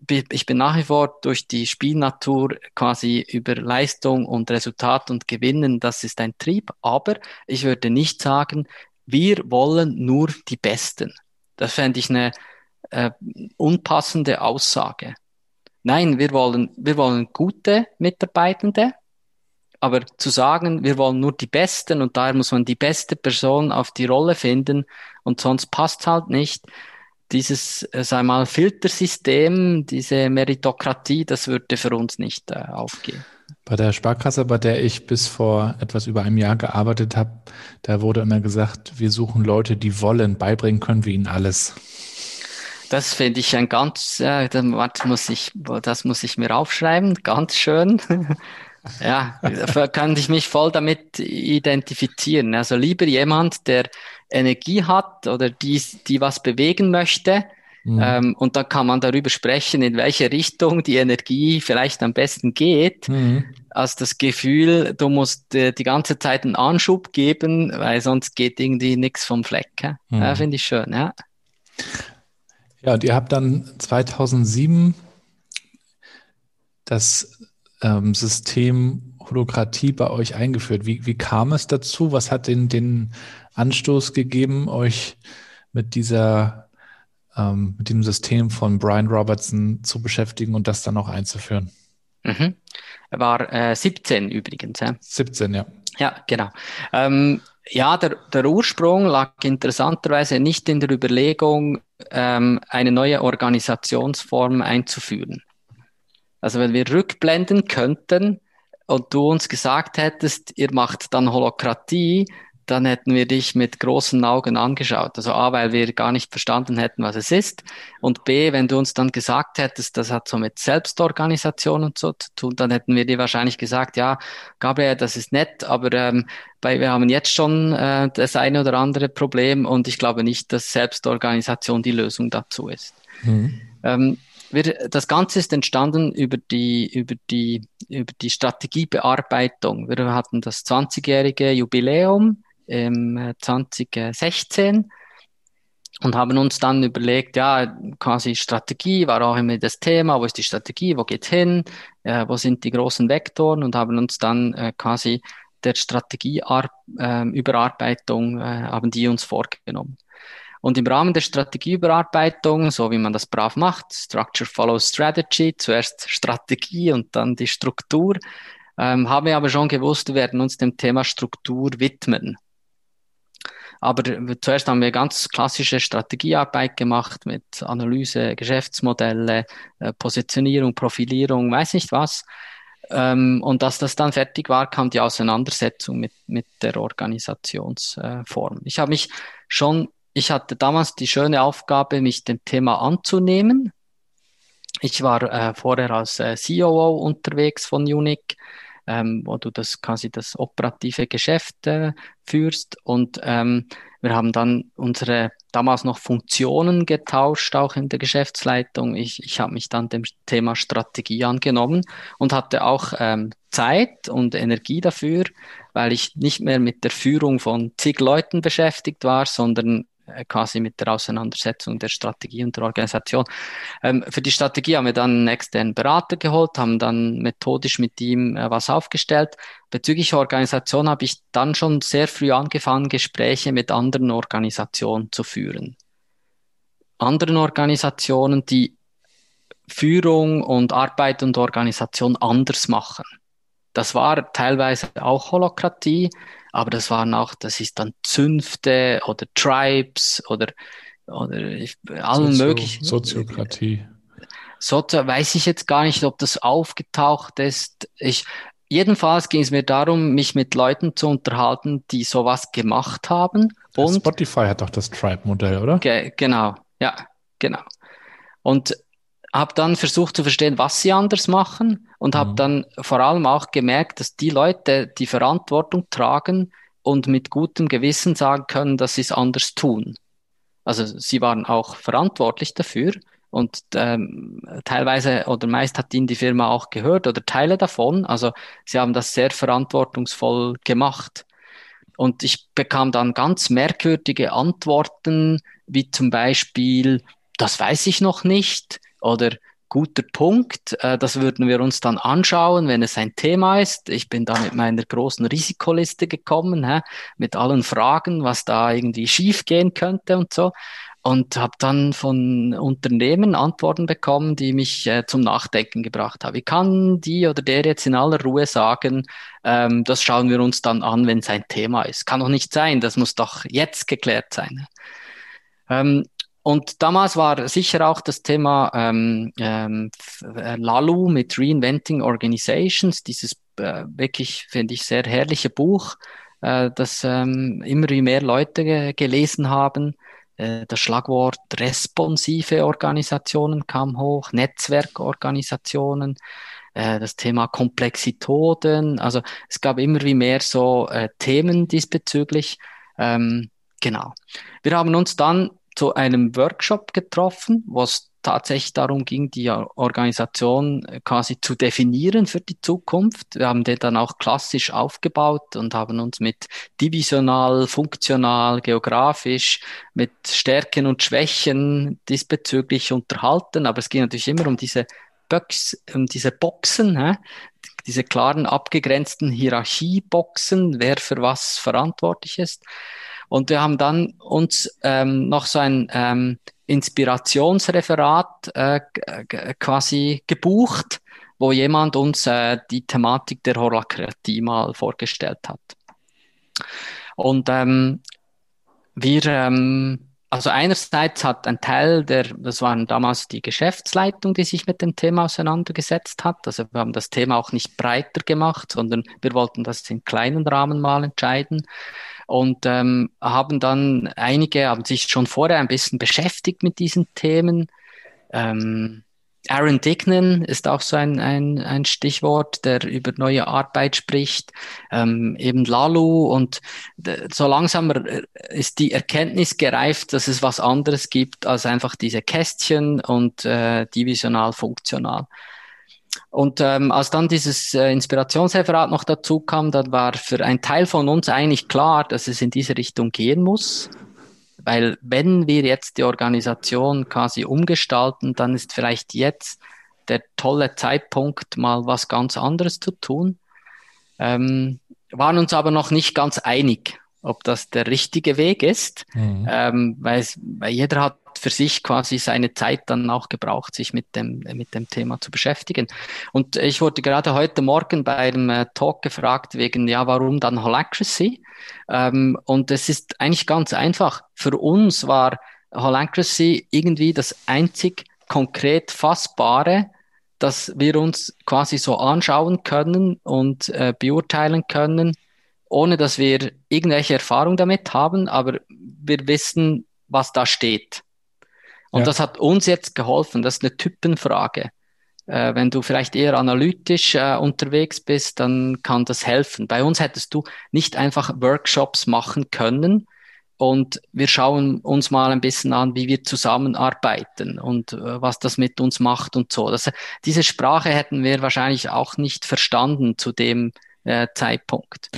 ich bin nach wie vor durch die Spielnatur quasi über Leistung und Resultat und Gewinnen, das ist ein Trieb. Aber ich würde nicht sagen, wir wollen nur die Besten. Das fände ich eine äh, unpassende Aussage. Nein, wir wollen, wir wollen gute Mitarbeitende, aber zu sagen, wir wollen nur die Besten und daher muss man die beste Person auf die Rolle finden und sonst passt halt nicht. Dieses, äh, sag mal, Filtersystem, diese Meritokratie, das würde für uns nicht äh, aufgehen. Bei der Sparkasse, bei der ich bis vor etwas über einem Jahr gearbeitet habe, da wurde immer gesagt, wir suchen Leute, die wollen, beibringen können wir ihnen alles. Das finde ich ein ganz, äh, das muss ich, das muss ich mir aufschreiben, ganz schön. ja, kann ich mich voll damit identifizieren. Also lieber jemand, der Energie hat oder die, die was bewegen möchte, Mhm. Ähm, und dann kann man darüber sprechen, in welche Richtung die Energie vielleicht am besten geht, mhm. als das Gefühl, du musst äh, die ganze Zeit einen Anschub geben, weil sonst geht irgendwie nichts vom Fleck. Mhm. Ja, Finde ich schön, ja. Ja, und ihr habt dann 2007 das ähm, System Holokratie bei euch eingeführt. Wie, wie kam es dazu? Was hat den, den Anstoß gegeben, euch mit dieser ähm, mit dem System von Brian Robertson zu beschäftigen und das dann auch einzuführen. Mhm. Er war äh, 17 übrigens. Ja. 17, ja. Ja, genau. Ähm, ja, der, der Ursprung lag interessanterweise nicht in der Überlegung, ähm, eine neue Organisationsform einzuführen. Also wenn wir rückblenden könnten und du uns gesagt hättest, ihr macht dann Holokratie, dann hätten wir dich mit großen Augen angeschaut. Also A, weil wir gar nicht verstanden hätten, was es ist. Und B, wenn du uns dann gesagt hättest, das hat so mit Selbstorganisation und so zu tun, dann hätten wir dir wahrscheinlich gesagt, ja, Gabriel, das ist nett, aber ähm, bei, wir haben jetzt schon äh, das eine oder andere Problem und ich glaube nicht, dass Selbstorganisation die Lösung dazu ist. Mhm. Ähm, wir, das Ganze ist entstanden über die, über die, über die Strategiebearbeitung. Wir hatten das 20-jährige Jubiläum im 2016 äh, und haben uns dann überlegt, ja, quasi Strategie war auch immer das Thema, wo ist die Strategie, wo geht's hin, äh, wo sind die großen Vektoren und haben uns dann äh, quasi der Strategieüberarbeitung äh, äh, haben die uns vorgenommen. Und im Rahmen der Strategieüberarbeitung, so wie man das brav macht, Structure follows Strategy, zuerst Strategie und dann die Struktur, ähm, haben wir aber schon gewusst, wir werden uns dem Thema Struktur widmen. Aber zuerst haben wir ganz klassische Strategiearbeit gemacht mit Analyse, Geschäftsmodelle, äh, Positionierung, Profilierung, weiß nicht was. Ähm, und dass das dann fertig war, kam die Auseinandersetzung mit, mit der Organisationsform. Ich habe mich schon, ich hatte damals die schöne Aufgabe, mich dem Thema anzunehmen. Ich war äh, vorher als äh, COO unterwegs von Unique ähm, wo du das quasi das operative Geschäft äh, führst. Und ähm, wir haben dann unsere damals noch Funktionen getauscht, auch in der Geschäftsleitung. Ich, ich habe mich dann dem Thema Strategie angenommen und hatte auch ähm, Zeit und Energie dafür, weil ich nicht mehr mit der Führung von zig Leuten beschäftigt war, sondern quasi mit der Auseinandersetzung der Strategie und der Organisation. Ähm, für die Strategie haben wir dann einen externen Berater geholt, haben dann methodisch mit ihm äh, was aufgestellt. Bezüglich Organisation habe ich dann schon sehr früh angefangen, Gespräche mit anderen Organisationen zu führen. Anderen Organisationen, die Führung und Arbeit und Organisation anders machen. Das war teilweise auch Holokratie, aber das waren auch, das ist dann Zünfte oder Tribes oder, oder allen Sozio möglichen. Soziokratie. Sozio, weiß ich jetzt gar nicht, ob das aufgetaucht ist. Ich, jedenfalls ging es mir darum, mich mit Leuten zu unterhalten, die sowas gemacht haben. Und Spotify hat doch das Tribe-Modell, oder? Ge genau, ja, genau. Und habe dann versucht zu verstehen, was sie anders machen und mhm. habe dann vor allem auch gemerkt, dass die Leute die Verantwortung tragen und mit gutem Gewissen sagen können, dass sie es anders tun. Also sie waren auch verantwortlich dafür und ähm, teilweise oder meist hat ihnen die Firma auch gehört oder Teile davon. Also sie haben das sehr verantwortungsvoll gemacht. Und ich bekam dann ganz merkwürdige Antworten, wie zum Beispiel, das weiß ich noch nicht oder guter Punkt. Äh, das würden wir uns dann anschauen, wenn es ein Thema ist. Ich bin da mit meiner großen Risikoliste gekommen, mit allen Fragen, was da irgendwie schief gehen könnte und so. und habe dann von Unternehmen Antworten bekommen, die mich äh, zum Nachdenken gebracht haben. Wie kann die oder der jetzt in aller Ruhe sagen, ähm, das schauen wir uns dann an, wenn es ein Thema ist? Kann doch nicht sein, das muss doch jetzt geklärt sein. Ähm, und damals war sicher auch das Thema ähm, ähm, Lalu mit Reinventing Organizations, dieses äh, wirklich, finde ich, sehr herrliche Buch, äh, das ähm, immer mehr Leute ge gelesen haben. Äh, das Schlagwort responsive Organisationen kam hoch, Netzwerkorganisationen, äh, das Thema Komplexitoden. Also es gab immer wie mehr so äh, Themen diesbezüglich. Ähm, genau. Wir haben uns dann zu einem Workshop getroffen, wo es tatsächlich darum ging, die Organisation quasi zu definieren für die Zukunft. Wir haben den dann auch klassisch aufgebaut und haben uns mit divisional, funktional, geografisch, mit Stärken und Schwächen diesbezüglich unterhalten. Aber es ging natürlich immer um diese Box, um diese Boxen, hä? diese klaren abgegrenzten Hierarchieboxen, wer für was verantwortlich ist. Und wir haben dann uns ähm, noch so ein ähm, Inspirationsreferat äh, quasi gebucht, wo jemand uns äh, die Thematik der Holacratie mal vorgestellt hat. Und ähm, wir, ähm, also einerseits hat ein Teil der, das waren damals die Geschäftsleitung, die sich mit dem Thema auseinandergesetzt hat. Also wir haben das Thema auch nicht breiter gemacht, sondern wir wollten das in kleinen Rahmen mal entscheiden und ähm, haben dann einige haben sich schon vorher ein bisschen beschäftigt mit diesen Themen. Ähm, Aaron Dignan ist auch so ein, ein, ein Stichwort, der über neue Arbeit spricht, ähm, eben Lalu und so langsam ist die Erkenntnis gereift, dass es was anderes gibt als einfach diese Kästchen und äh, divisional funktional. Und ähm, als dann dieses äh, Inspirationsreferat noch dazu kam, dann war für einen Teil von uns eigentlich klar, dass es in diese Richtung gehen muss. Weil wenn wir jetzt die Organisation quasi umgestalten, dann ist vielleicht jetzt der tolle Zeitpunkt, mal was ganz anderes zu tun. Ähm, waren uns aber noch nicht ganz einig, ob das der richtige Weg ist, mhm. ähm, weil, es, weil jeder hat für sich quasi seine Zeit dann auch gebraucht, sich mit dem, mit dem Thema zu beschäftigen. Und ich wurde gerade heute Morgen bei einem äh, Talk gefragt wegen, ja, warum dann Holacracy? Ähm, und es ist eigentlich ganz einfach. Für uns war Holacracy irgendwie das einzig konkret fassbare, dass wir uns quasi so anschauen können und äh, beurteilen können, ohne dass wir irgendwelche Erfahrung damit haben, aber wir wissen, was da steht. Und ja. das hat uns jetzt geholfen. Das ist eine Typenfrage. Äh, wenn du vielleicht eher analytisch äh, unterwegs bist, dann kann das helfen. Bei uns hättest du nicht einfach Workshops machen können, und wir schauen uns mal ein bisschen an, wie wir zusammenarbeiten und äh, was das mit uns macht und so. Das, diese Sprache hätten wir wahrscheinlich auch nicht verstanden zu dem äh, Zeitpunkt.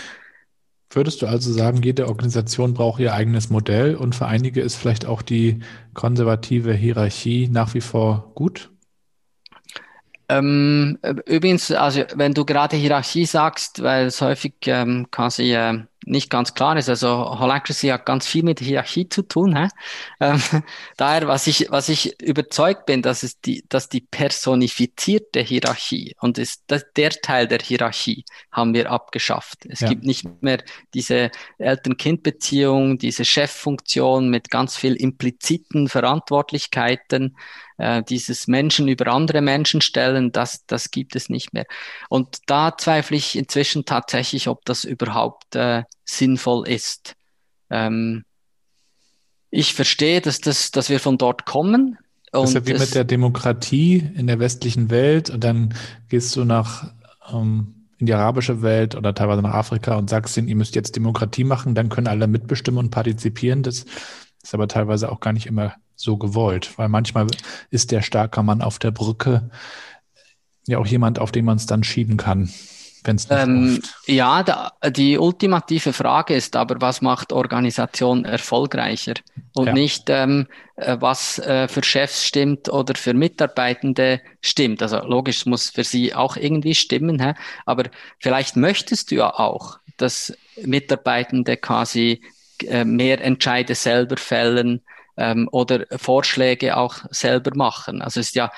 Würdest du also sagen, jede Organisation braucht ihr eigenes Modell und für einige ist vielleicht auch die konservative Hierarchie nach wie vor gut? Ähm, übrigens, also wenn du gerade Hierarchie sagst, weil es häufig ähm, quasi äh, nicht ganz klar ist. Also Holacracy hat ganz viel mit Hierarchie zu tun. Hä? Ähm, daher, was ich, was ich überzeugt bin, dass es die, dass die personifizierte Hierarchie und ist das, der Teil der Hierarchie haben wir abgeschafft. Es ja. gibt nicht mehr diese Eltern-Kind-Beziehung, diese Cheffunktion mit ganz viel impliziten Verantwortlichkeiten, äh, dieses Menschen über andere Menschen stellen, das, das gibt es nicht mehr. Und da zweifle ich inzwischen tatsächlich, ob das überhaupt äh, sinnvoll ist. Ähm, ich verstehe, dass, das, dass wir von dort kommen. das ist ja wie mit der Demokratie in der westlichen Welt und dann gehst du nach ähm, in die arabische Welt oder teilweise nach Afrika und sagst ihnen, ihr müsst jetzt Demokratie machen, dann können alle mitbestimmen und partizipieren. Das ist aber teilweise auch gar nicht immer so gewollt, weil manchmal ist der starke Mann auf der Brücke ja auch jemand, auf den man es dann schieben kann. Ähm, ja, da, die ultimative Frage ist aber, was macht Organisation erfolgreicher und ja. nicht, ähm, äh, was äh, für Chefs stimmt oder für Mitarbeitende stimmt. Also logisch muss für sie auch irgendwie stimmen, hä? aber vielleicht möchtest du ja auch, dass Mitarbeitende quasi äh, mehr Entscheide selber fällen, ähm, oder Vorschläge auch selber machen. Also es ist ja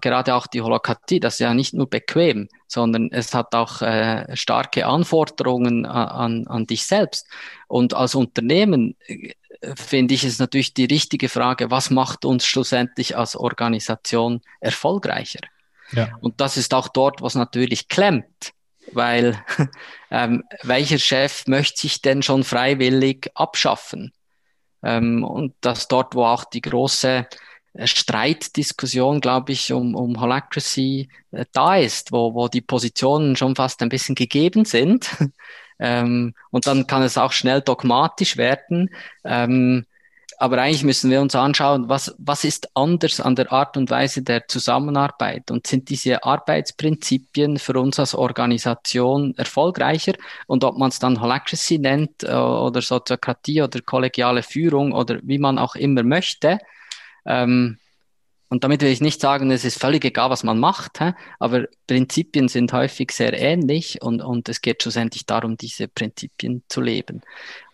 gerade auch die Holokratie, das ist ja nicht nur bequem, sondern es hat auch äh, starke Anforderungen an, an dich selbst. Und als Unternehmen äh, finde ich es natürlich die richtige Frage, was macht uns schlussendlich als Organisation erfolgreicher? Ja. Und das ist auch dort, was natürlich klemmt, weil ähm, welcher Chef möchte sich denn schon freiwillig abschaffen? Ähm, und das dort, wo auch die große äh, Streitdiskussion, glaube ich, um, um Holacracy äh, da ist, wo, wo die Positionen schon fast ein bisschen gegeben sind. ähm, und dann kann es auch schnell dogmatisch werden. Ähm, aber eigentlich müssen wir uns anschauen, was, was ist anders an der Art und Weise der Zusammenarbeit? Und sind diese Arbeitsprinzipien für uns als Organisation erfolgreicher? Und ob man es dann Holacracy nennt äh, oder Soziokratie oder kollegiale Führung oder wie man auch immer möchte, ähm, und damit will ich nicht sagen, es ist völlig egal, was man macht, hä? aber Prinzipien sind häufig sehr ähnlich und, und es geht schlussendlich darum, diese Prinzipien zu leben.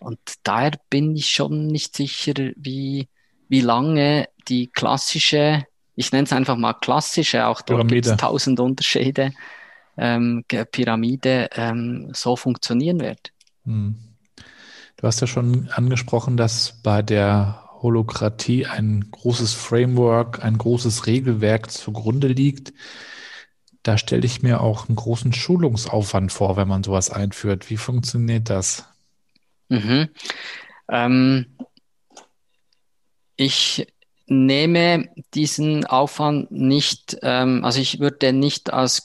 Und daher bin ich schon nicht sicher, wie, wie lange die klassische, ich nenne es einfach mal klassische, auch dort gibt es tausend Unterschiede, ähm, Pyramide ähm, so funktionieren wird. Hm. Du hast ja schon angesprochen, dass bei der Holokratie ein großes Framework, ein großes Regelwerk zugrunde liegt. Da stelle ich mir auch einen großen Schulungsaufwand vor, wenn man sowas einführt. Wie funktioniert das? Mhm. Ähm, ich nehme diesen Aufwand nicht, ähm, also ich würde den nicht als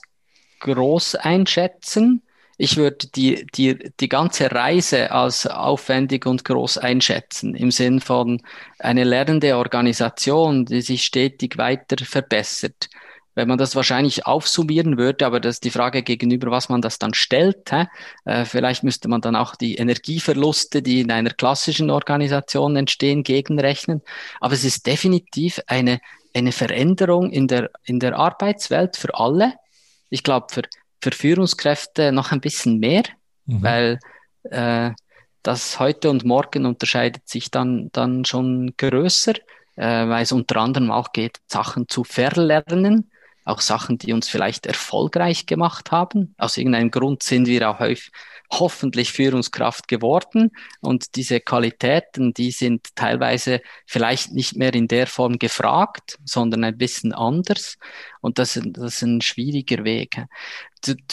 groß einschätzen, ich würde die, die, die ganze Reise als aufwendig und groß einschätzen, im Sinn von eine lernende Organisation, die sich stetig weiter verbessert. Wenn man das wahrscheinlich aufsummieren würde, aber das ist die Frage gegenüber, was man das dann stellt. Hä? Äh, vielleicht müsste man dann auch die Energieverluste, die in einer klassischen Organisation entstehen, gegenrechnen. Aber es ist definitiv eine, eine Veränderung in der, in der Arbeitswelt für alle. Ich glaube, für für Führungskräfte noch ein bisschen mehr, mhm. weil äh, das heute und morgen unterscheidet sich dann, dann schon größer, äh, weil es unter anderem auch geht, Sachen zu verlernen, auch Sachen, die uns vielleicht erfolgreich gemacht haben. Aus irgendeinem Grund sind wir auch häufig, hoffentlich Führungskraft geworden. Und diese Qualitäten, die sind teilweise vielleicht nicht mehr in der Form gefragt, sondern ein bisschen anders. Und das, das ist ein schwieriger Weg.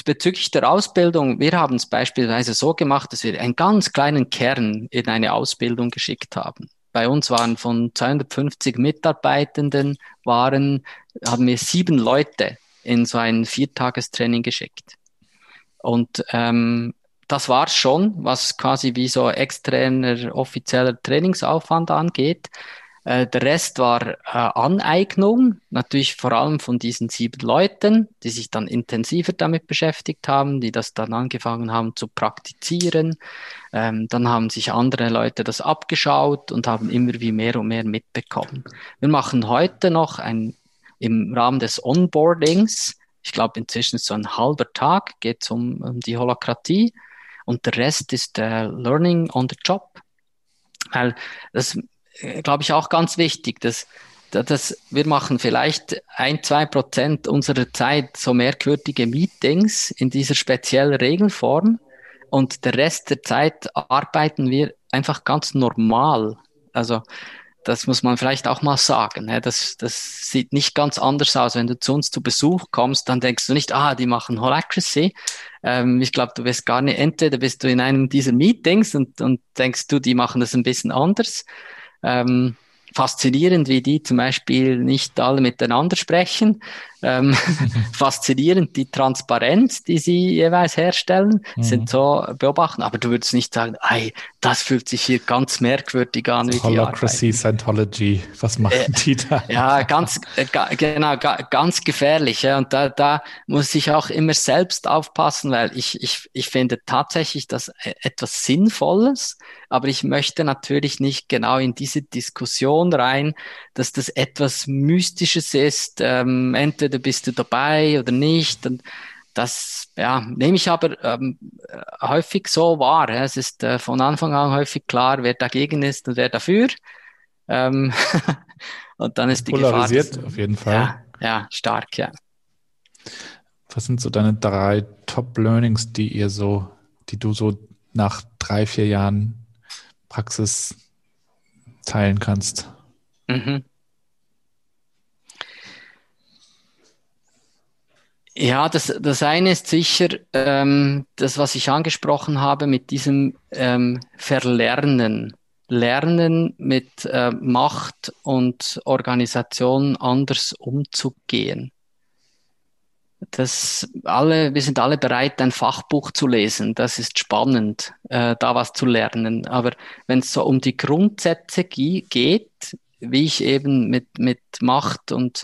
Bezüglich der Ausbildung, wir haben es beispielsweise so gemacht, dass wir einen ganz kleinen Kern in eine Ausbildung geschickt haben. Bei uns waren von 250 Mitarbeitenden waren, haben wir sieben Leute in so ein Viertagestraining geschickt. Und ähm, das war's schon, was quasi wie so externer offizieller Trainingsaufwand angeht. Äh, der Rest war äh, Aneignung, natürlich vor allem von diesen sieben Leuten, die sich dann intensiver damit beschäftigt haben, die das dann angefangen haben zu praktizieren. Ähm, dann haben sich andere Leute das abgeschaut und haben immer wie mehr und mehr mitbekommen. Wir machen heute noch ein, im Rahmen des Onboardings, ich glaube inzwischen so ein halber Tag, geht es um, um die Holokratie und der Rest ist äh, Learning on the Job. Weil das äh, glaube ich auch ganz wichtig, dass, dass wir machen vielleicht ein, zwei Prozent unserer Zeit so merkwürdige Meetings in dieser speziellen Regelform und der Rest der Zeit arbeiten wir einfach ganz normal. Also das muss man vielleicht auch mal sagen. Das, das sieht nicht ganz anders aus. Wenn du zu uns zu Besuch kommst, dann denkst du nicht, ah, die machen Holacracy. Ähm, ich glaube, du wirst gar nicht, entweder bist du in einem dieser Meetings und, und denkst du, die machen das ein bisschen anders. Ähm, faszinierend, wie die zum Beispiel nicht alle miteinander sprechen. Ähm, faszinierend die Transparenz, die sie jeweils herstellen, mhm. sind so beobachten. Aber du würdest nicht sagen, ei, das fühlt sich hier ganz merkwürdig an. Wie Holocracy, Scientology, was machen äh, die da? Ja, ganz, äh, genau, ganz gefährlich. Ja. Und da, da muss ich auch immer selbst aufpassen, weil ich, ich, ich finde tatsächlich das e-, etwas Sinnvolles, aber ich möchte natürlich nicht genau in diese Diskussion rein, dass das etwas Mystisches ist, ähm, entweder bist du dabei oder nicht. Und das ja, nehme ich aber ähm, häufig so wahr. Es ist äh, von Anfang an häufig klar, wer dagegen ist und wer dafür. Ähm, und dann ist die Polarisiert Gefahr, dass, auf jeden Fall. Ja, ja, stark, ja. Was sind so deine drei Top-Learnings, die ihr so, die du so nach drei, vier Jahren Praxis teilen kannst? Mhm. Ja, das, das eine ist sicher ähm, das, was ich angesprochen habe mit diesem ähm, Verlernen. Lernen mit äh, Macht und Organisation anders umzugehen. Das alle, wir sind alle bereit, ein Fachbuch zu lesen. Das ist spannend, äh, da was zu lernen. Aber wenn es so um die Grundsätze geht, wie ich eben mit, mit Macht und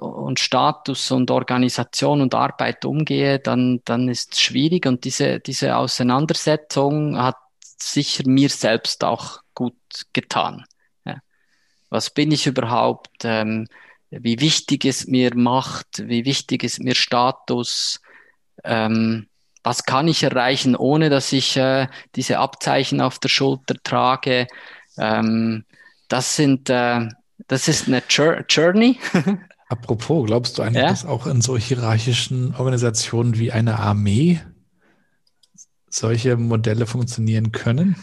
und Status und Organisation und Arbeit umgehe, dann, dann ist es schwierig. Und diese, diese Auseinandersetzung hat sicher mir selbst auch gut getan. Ja. Was bin ich überhaupt? Ähm, wie wichtig es mir Macht? Wie wichtig ist mir Status? Ähm, was kann ich erreichen, ohne dass ich äh, diese Abzeichen auf der Schulter trage? Ähm, das sind, äh, das ist eine Journey. Apropos, glaubst du eigentlich, ja? dass auch in so hierarchischen Organisationen wie eine Armee solche Modelle funktionieren können?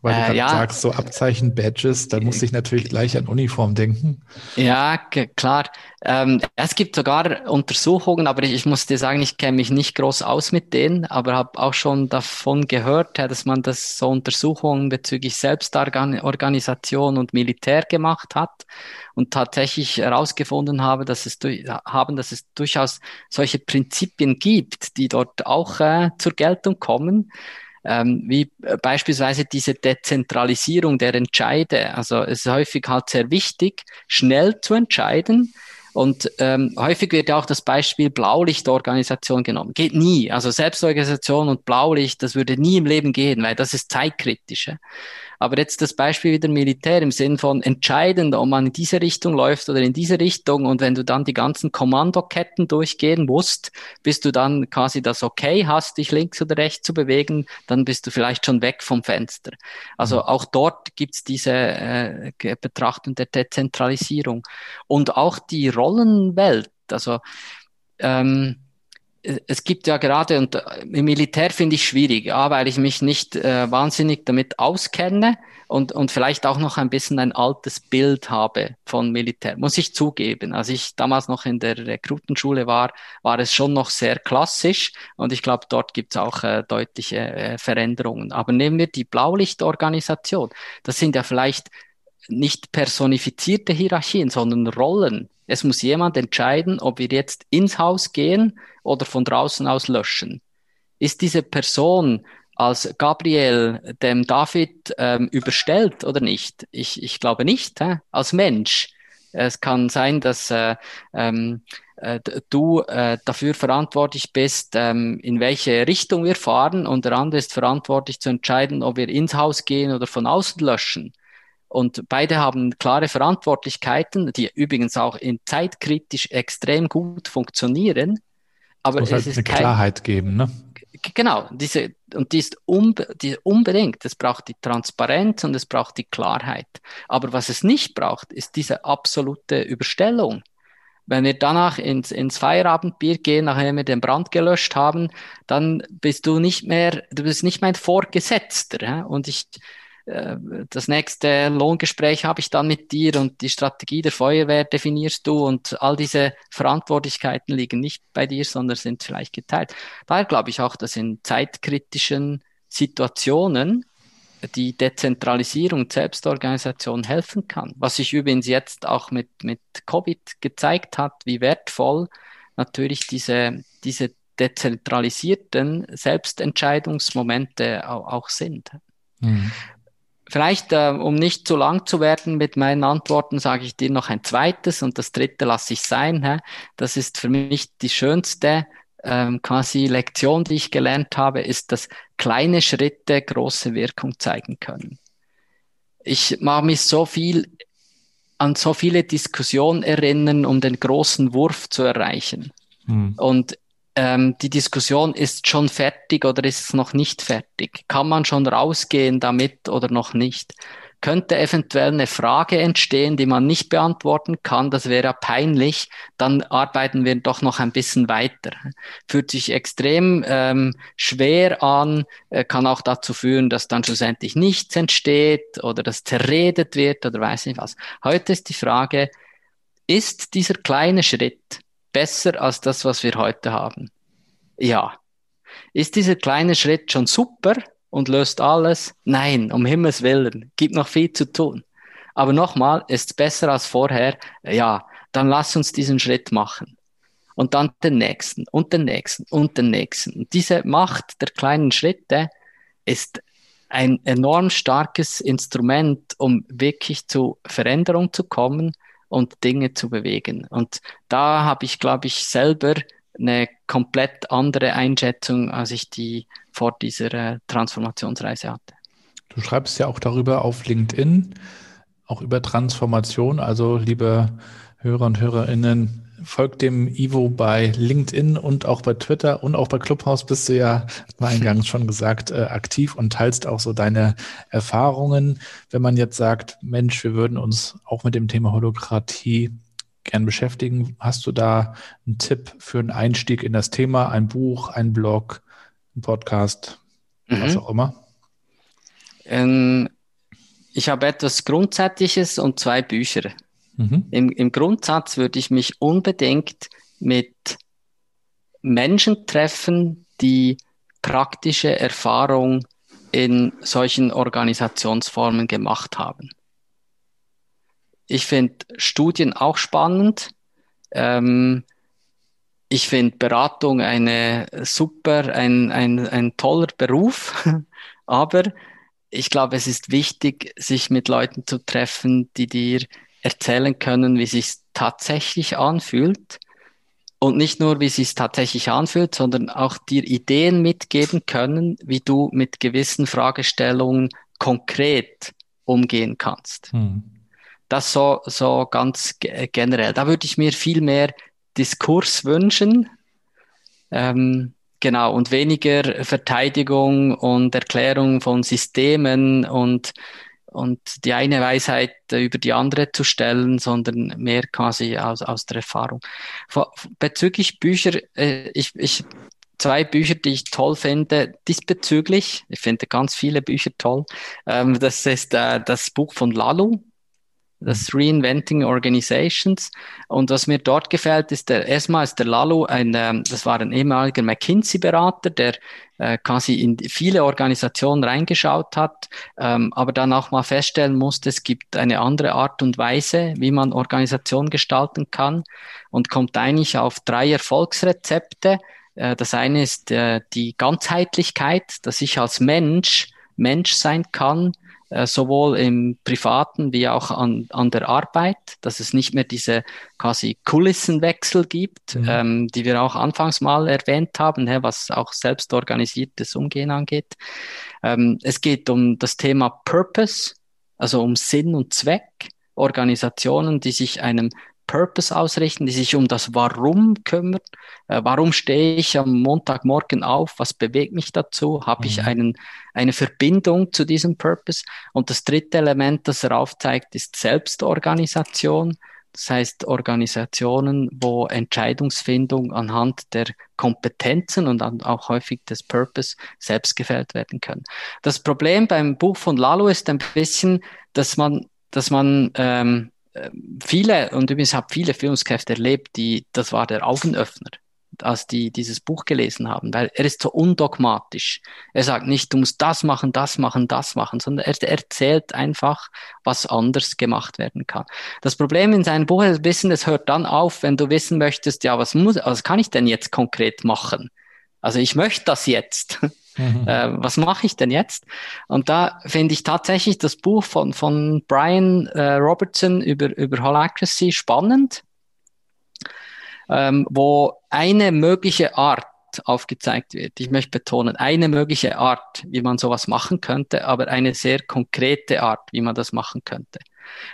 Weil du äh, ja. sagst, so Abzeichen, Badges, da muss ich natürlich gleich an Uniform denken. Ja, klar. Ähm, es gibt sogar Untersuchungen, aber ich, ich muss dir sagen, ich kenne mich nicht groß aus mit denen, aber habe auch schon davon gehört, dass man das so Untersuchungen bezüglich Selbstorganisation und Militär gemacht hat und tatsächlich herausgefunden habe, dass es haben, dass es durchaus solche Prinzipien gibt, die dort auch äh, zur Geltung kommen ähm, wie äh, beispielsweise diese Dezentralisierung der Entscheide. Also es ist häufig halt sehr wichtig, schnell zu entscheiden. Und ähm, häufig wird ja auch das Beispiel Blaulichtorganisation genommen. Geht nie. Also Selbstorganisation und Blaulicht, das würde nie im Leben gehen, weil das ist zeitkritisch. Aber jetzt das Beispiel wieder Militär im Sinn von entscheidend, ob man in diese Richtung läuft oder in diese Richtung. Und wenn du dann die ganzen Kommandoketten durchgehen musst, bis du dann quasi das Okay hast, dich links oder rechts zu bewegen, dann bist du vielleicht schon weg vom Fenster. Also mhm. auch dort gibt's diese äh, Betrachtung der Dezentralisierung. Und auch die Rollenwelt. Also ähm, es gibt ja gerade, und äh, im Militär finde ich schwierig, A, weil ich mich nicht äh, wahnsinnig damit auskenne und, und vielleicht auch noch ein bisschen ein altes Bild habe von Militär, muss ich zugeben. Als ich damals noch in der Rekrutenschule war, war es schon noch sehr klassisch und ich glaube, dort gibt es auch äh, deutliche äh, Veränderungen. Aber nehmen wir die Blaulichtorganisation. Das sind ja vielleicht nicht personifizierte Hierarchien, sondern Rollen. Es muss jemand entscheiden, ob wir jetzt ins Haus gehen oder von draußen aus löschen. Ist diese Person als Gabriel dem David ähm, überstellt oder nicht? Ich, ich glaube nicht, hä? als Mensch. Es kann sein, dass äh, ähm, äh, du äh, dafür verantwortlich bist, ähm, in welche Richtung wir fahren und der andere ist verantwortlich zu entscheiden, ob wir ins Haus gehen oder von außen löschen. Und beide haben klare Verantwortlichkeiten, die übrigens auch in zeitkritisch extrem gut funktionieren. Aber es, muss halt es ist eine kein, Klarheit geben, ne? Genau, diese, und die ist unbe, die unbedingt. Es braucht die Transparenz und es braucht die Klarheit. Aber was es nicht braucht, ist diese absolute Überstellung. Wenn wir danach ins, ins Feierabendbier gehen, nachdem wir den Brand gelöscht haben, dann bist du nicht mehr, du bist nicht mein Vorgesetzter. Ja? Und ich, das nächste Lohngespräch habe ich dann mit dir und die Strategie der Feuerwehr definierst du und all diese Verantwortlichkeiten liegen nicht bei dir, sondern sind vielleicht geteilt. Daher glaube ich auch, dass in zeitkritischen Situationen die Dezentralisierung, Selbstorganisation helfen kann. Was sich übrigens jetzt auch mit, mit Covid gezeigt hat, wie wertvoll natürlich diese, diese dezentralisierten Selbstentscheidungsmomente auch, auch sind. Mhm. Vielleicht, äh, um nicht zu lang zu werden mit meinen Antworten, sage ich dir noch ein zweites und das dritte lasse ich sein. Hä? Das ist für mich die schönste ähm, quasi Lektion, die ich gelernt habe, ist, dass kleine Schritte große Wirkung zeigen können. Ich mache mich so viel an so viele Diskussionen erinnern, um den großen Wurf zu erreichen. Hm. Und ähm, die Diskussion ist schon fertig oder ist es noch nicht fertig? Kann man schon rausgehen damit oder noch nicht? könnte eventuell eine Frage entstehen, die man nicht beantworten kann. Das wäre peinlich. Dann arbeiten wir doch noch ein bisschen weiter. Fühlt sich extrem ähm, schwer an, äh, kann auch dazu führen, dass dann schlussendlich nichts entsteht oder das zerredet wird oder weiß nicht was. Heute ist die Frage, ist dieser kleine Schritt besser als das, was wir heute haben? Ja. Ist dieser kleine Schritt schon super und löst alles? Nein, um Himmels Willen, gibt noch viel zu tun. Aber nochmal, ist besser als vorher? Ja, dann lass uns diesen Schritt machen. Und dann den nächsten und den nächsten und den nächsten. Und diese Macht der kleinen Schritte ist ein enorm starkes Instrument, um wirklich zu Veränderung zu kommen und Dinge zu bewegen. Und da habe ich, glaube ich, selber eine komplett andere Einschätzung, als ich die vor dieser äh, Transformationsreise hatte. Du schreibst ja auch darüber auf LinkedIn, auch über Transformation. Also, liebe Hörer und Hörerinnen, folgt dem Ivo bei LinkedIn und auch bei Twitter und auch bei Clubhouse bist du ja, war eingangs schon gesagt, äh, aktiv und teilst auch so deine Erfahrungen. Wenn man jetzt sagt, Mensch, wir würden uns auch mit dem Thema Holokratie gern beschäftigen, hast du da einen Tipp für einen Einstieg in das Thema, ein Buch, ein Blog, ein Podcast, mhm. was auch immer? Ähm, ich habe etwas Grundsätzliches und zwei Bücher. Mhm. Im, Im Grundsatz würde ich mich unbedingt mit Menschen treffen, die praktische Erfahrung in solchen Organisationsformen gemacht haben. Ich finde Studien auch spannend. Ähm, ich finde Beratung eine super, ein, ein, ein toller Beruf, aber ich glaube, es ist wichtig, sich mit Leuten zu treffen, die dir erzählen können, wie es sich tatsächlich anfühlt. Und nicht nur, wie es sich tatsächlich anfühlt, sondern auch dir Ideen mitgeben können, wie du mit gewissen Fragestellungen konkret umgehen kannst. Hm. Das so, so ganz generell. Da würde ich mir viel mehr Diskurs wünschen. Ähm, genau, und weniger Verteidigung und Erklärung von Systemen und und die eine Weisheit über die andere zu stellen, sondern mehr quasi aus, aus der Erfahrung. Bezüglich Bücher, äh, ich, ich, zwei Bücher, die ich toll finde, diesbezüglich, ich finde ganz viele Bücher toll, ähm, das ist äh, das Buch von Lalu, das Reinventing Organizations. Und was mir dort gefällt, ist der, erstmal ist der Lalo ein, ähm, das war ein ehemaliger McKinsey-Berater, der äh, quasi in viele Organisationen reingeschaut hat, ähm, aber dann auch mal feststellen musste, es gibt eine andere Art und Weise, wie man Organisation gestalten kann und kommt eigentlich auf drei Erfolgsrezepte. Äh, das eine ist äh, die Ganzheitlichkeit, dass ich als Mensch Mensch sein kann, sowohl im Privaten wie auch an, an der Arbeit, dass es nicht mehr diese quasi Kulissenwechsel gibt, mhm. ähm, die wir auch anfangs mal erwähnt haben, was auch selbstorganisiertes Umgehen angeht. Ähm, es geht um das Thema Purpose, also um Sinn und Zweck. Organisationen, die sich einem Purpose ausrichten, die sich um das Warum kümmern. Äh, warum stehe ich am Montagmorgen auf? Was bewegt mich dazu? Habe mhm. ich einen, eine Verbindung zu diesem Purpose? Und das dritte Element, das er aufzeigt, ist Selbstorganisation. Das heißt Organisationen, wo Entscheidungsfindung anhand der Kompetenzen und auch häufig des Purpose selbst gefällt werden können. Das Problem beim Buch von Lalo ist ein bisschen, dass man, dass man ähm, viele, und übrigens habe viele Führungskräfte erlebt, die, das war der Augenöffner, als die dieses Buch gelesen haben, weil er ist so undogmatisch. Er sagt nicht, du musst das machen, das machen, das machen, sondern er erzählt einfach, was anders gemacht werden kann. Das Problem in seinem Buch ist ein bisschen, es hört dann auf, wenn du wissen möchtest, ja, was muss, was kann ich denn jetzt konkret machen? Also ich möchte das jetzt. Mhm. Äh, was mache ich denn jetzt? Und da finde ich tatsächlich das Buch von, von Brian äh, Robertson über, über Holacracy spannend, ähm, wo eine mögliche Art aufgezeigt wird. Ich möchte betonen, eine mögliche Art, wie man sowas machen könnte, aber eine sehr konkrete Art, wie man das machen könnte.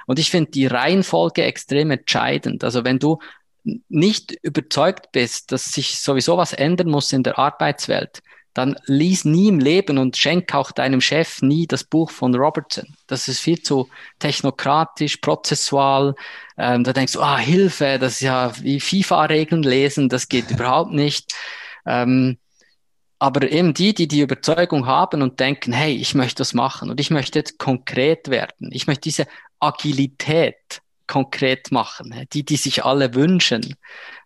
Und ich finde die Reihenfolge extrem entscheidend. Also wenn du nicht überzeugt bist, dass sich sowieso was ändern muss in der Arbeitswelt, dann lies nie im Leben und schenk auch deinem Chef nie das Buch von Robertson. Das ist viel zu technokratisch, prozessual. Ähm, da denkst du, ah, Hilfe, das ist ja wie FIFA-Regeln lesen, das geht überhaupt nicht. Ähm, aber eben die, die die Überzeugung haben und denken, hey, ich möchte das machen und ich möchte jetzt konkret werden. Ich möchte diese Agilität konkret machen, die, die sich alle wünschen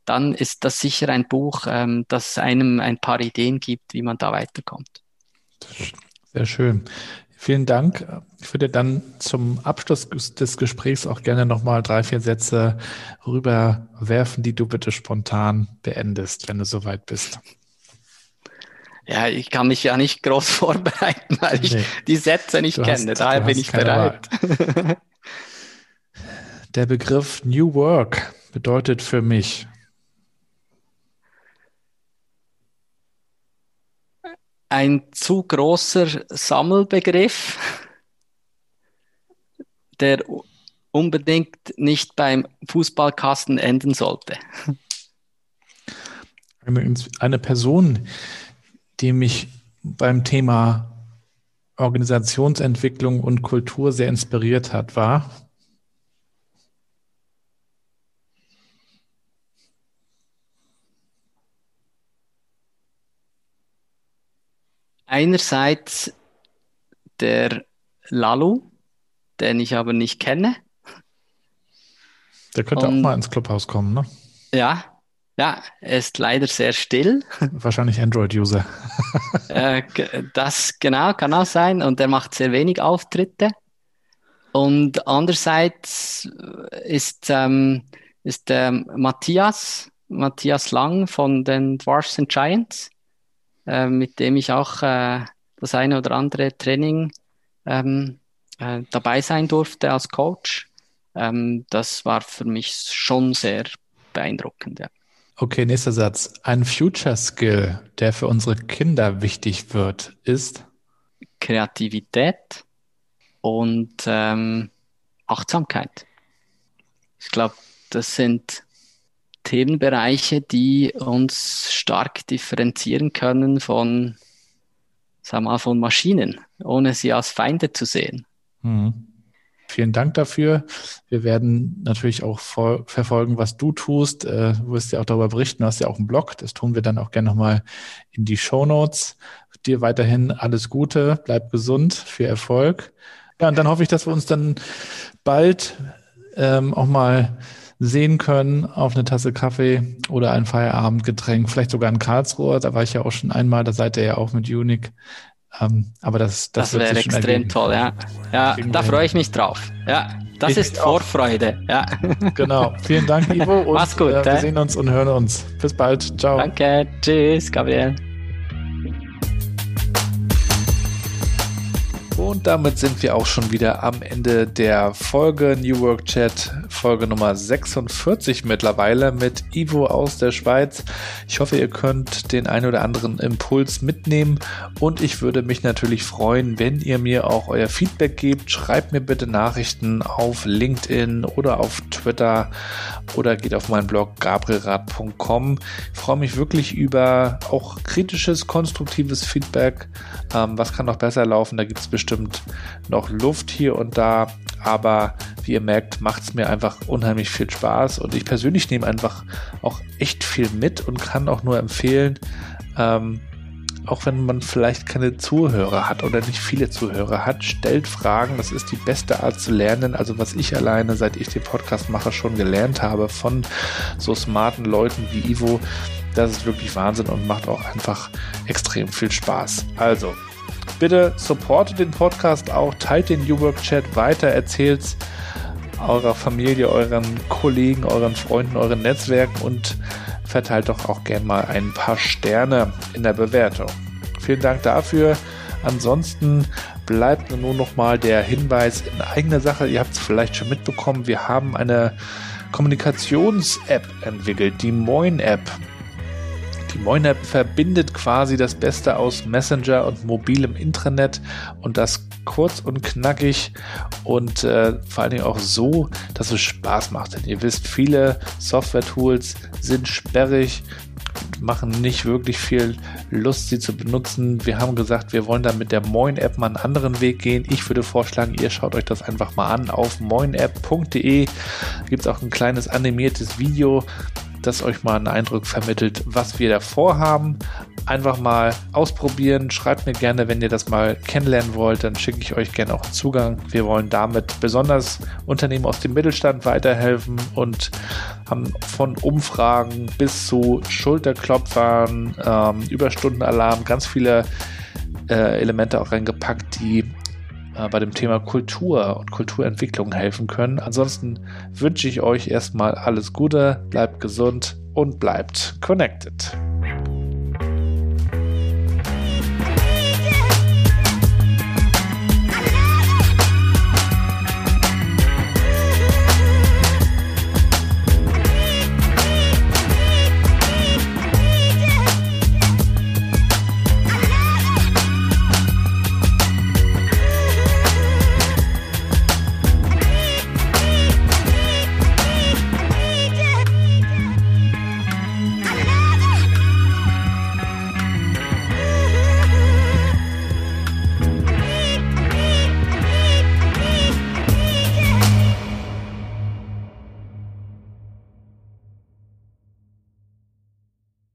dann ist das sicher ein Buch, ähm, das einem ein paar Ideen gibt, wie man da weiterkommt. Sehr schön. Vielen Dank. Ich würde dann zum Abschluss des Gesprächs auch gerne nochmal drei, vier Sätze rüberwerfen, die du bitte spontan beendest, wenn du soweit bist. Ja, ich kann mich ja nicht groß vorbereiten, weil ich nee. die Sätze nicht kenne. Hast, Daher bin ich bereit. Der Begriff New Work bedeutet für mich ein zu großer Sammelbegriff, der unbedingt nicht beim Fußballkasten enden sollte. Eine, Person, die mich beim Thema Organisationsentwicklung und Kultur sehr inspiriert hat, war Einerseits der Lalu, den ich aber nicht kenne. Der könnte Und, auch mal ins Clubhaus kommen, ne? Ja, ja, er ist leider sehr still. Wahrscheinlich Android-User. äh, das genau kann auch sein. Und er macht sehr wenig Auftritte. Und andererseits ist, ähm, ist ähm, Matthias, Matthias Lang von den Dwarfs and Giants äh, mit dem ich auch äh, das eine oder andere Training ähm, äh, dabei sein durfte als Coach. Ähm, das war für mich schon sehr beeindruckend. Ja. Okay, nächster Satz. Ein Future Skill, der für unsere Kinder wichtig wird, ist Kreativität und ähm, Achtsamkeit. Ich glaube, das sind Themenbereiche, die uns stark differenzieren können von, sagen mal, von Maschinen, ohne sie als Feinde zu sehen. Mhm. Vielen Dank dafür. Wir werden natürlich auch verfolgen, was du tust. Äh, du wirst ja auch darüber berichten. Du hast ja auch einen Blog. Das tun wir dann auch gerne nochmal in die Show Notes. Dir weiterhin alles Gute. Bleib gesund. Viel Erfolg. Ja, und dann hoffe ich, dass wir uns dann bald ähm, auch mal sehen können auf eine Tasse Kaffee oder ein Feierabendgetränk, vielleicht sogar in Karlsruhe. Da war ich ja auch schon einmal, da seid ihr ja auch mit Unique. Ähm, aber das, das, das wäre extrem ergeben. toll, ja. Ja, da freue ich mich drauf. Ja, das ich ist Vorfreude. Ja. Genau. Vielen Dank, Ivo. Und, Mach's gut. Äh, wir sehen uns und hören uns. Bis bald. Ciao. Danke. Tschüss, Gabriel. Und damit sind wir auch schon wieder am Ende der Folge New Work Chat, Folge Nummer 46 mittlerweile mit Ivo aus der Schweiz. Ich hoffe, ihr könnt den ein oder anderen Impuls mitnehmen und ich würde mich natürlich freuen, wenn ihr mir auch euer Feedback gebt. Schreibt mir bitte Nachrichten auf LinkedIn oder auf Twitter oder geht auf meinen Blog gabrielrad.com. Ich freue mich wirklich über auch kritisches, konstruktives Feedback. Ähm, was kann noch besser laufen? Da gibt es bestimmt noch Luft hier und da, aber wie ihr merkt, macht es mir einfach unheimlich viel Spaß und ich persönlich nehme einfach auch echt viel mit und kann auch nur empfehlen, ähm, auch wenn man vielleicht keine Zuhörer hat oder nicht viele Zuhörer hat, stellt Fragen. Das ist die beste Art zu lernen. Also was ich alleine, seit ich den Podcast mache, schon gelernt habe von so smarten Leuten wie Ivo, das ist wirklich Wahnsinn und macht auch einfach extrem viel Spaß. Also Bitte supportet den Podcast auch, teilt den New Work Chat weiter, erzählt eurer Familie, euren Kollegen, euren Freunden, euren Netzwerken und verteilt doch auch gern mal ein paar Sterne in der Bewertung. Vielen Dank dafür. Ansonsten bleibt nur noch mal der Hinweis in eigener Sache. Ihr habt es vielleicht schon mitbekommen. Wir haben eine Kommunikations-App entwickelt, die Moin-App. Die Moin-App verbindet quasi das Beste aus Messenger und mobilem Intranet und das kurz und knackig und äh, vor allen Dingen auch so, dass es Spaß macht. Denn ihr wisst, viele Software-Tools sind sperrig machen nicht wirklich viel Lust, sie zu benutzen. Wir haben gesagt, wir wollen dann mit der Moin-App mal einen anderen Weg gehen. Ich würde vorschlagen, ihr schaut euch das einfach mal an auf moinapp.de. Gibt es auch ein kleines animiertes Video, das euch mal einen Eindruck vermittelt, was wir da vorhaben. Einfach mal ausprobieren. Schreibt mir gerne, wenn ihr das mal kennenlernen wollt, dann schicke ich euch gerne auch einen Zugang. Wir wollen damit besonders Unternehmen aus dem Mittelstand weiterhelfen und haben von Umfragen bis zu Schulterklopfern, ähm, Überstundenalarm ganz viele äh, Elemente auch reingepackt, die äh, bei dem Thema Kultur und Kulturentwicklung helfen können. Ansonsten wünsche ich euch erstmal alles Gute, bleibt gesund und bleibt connected.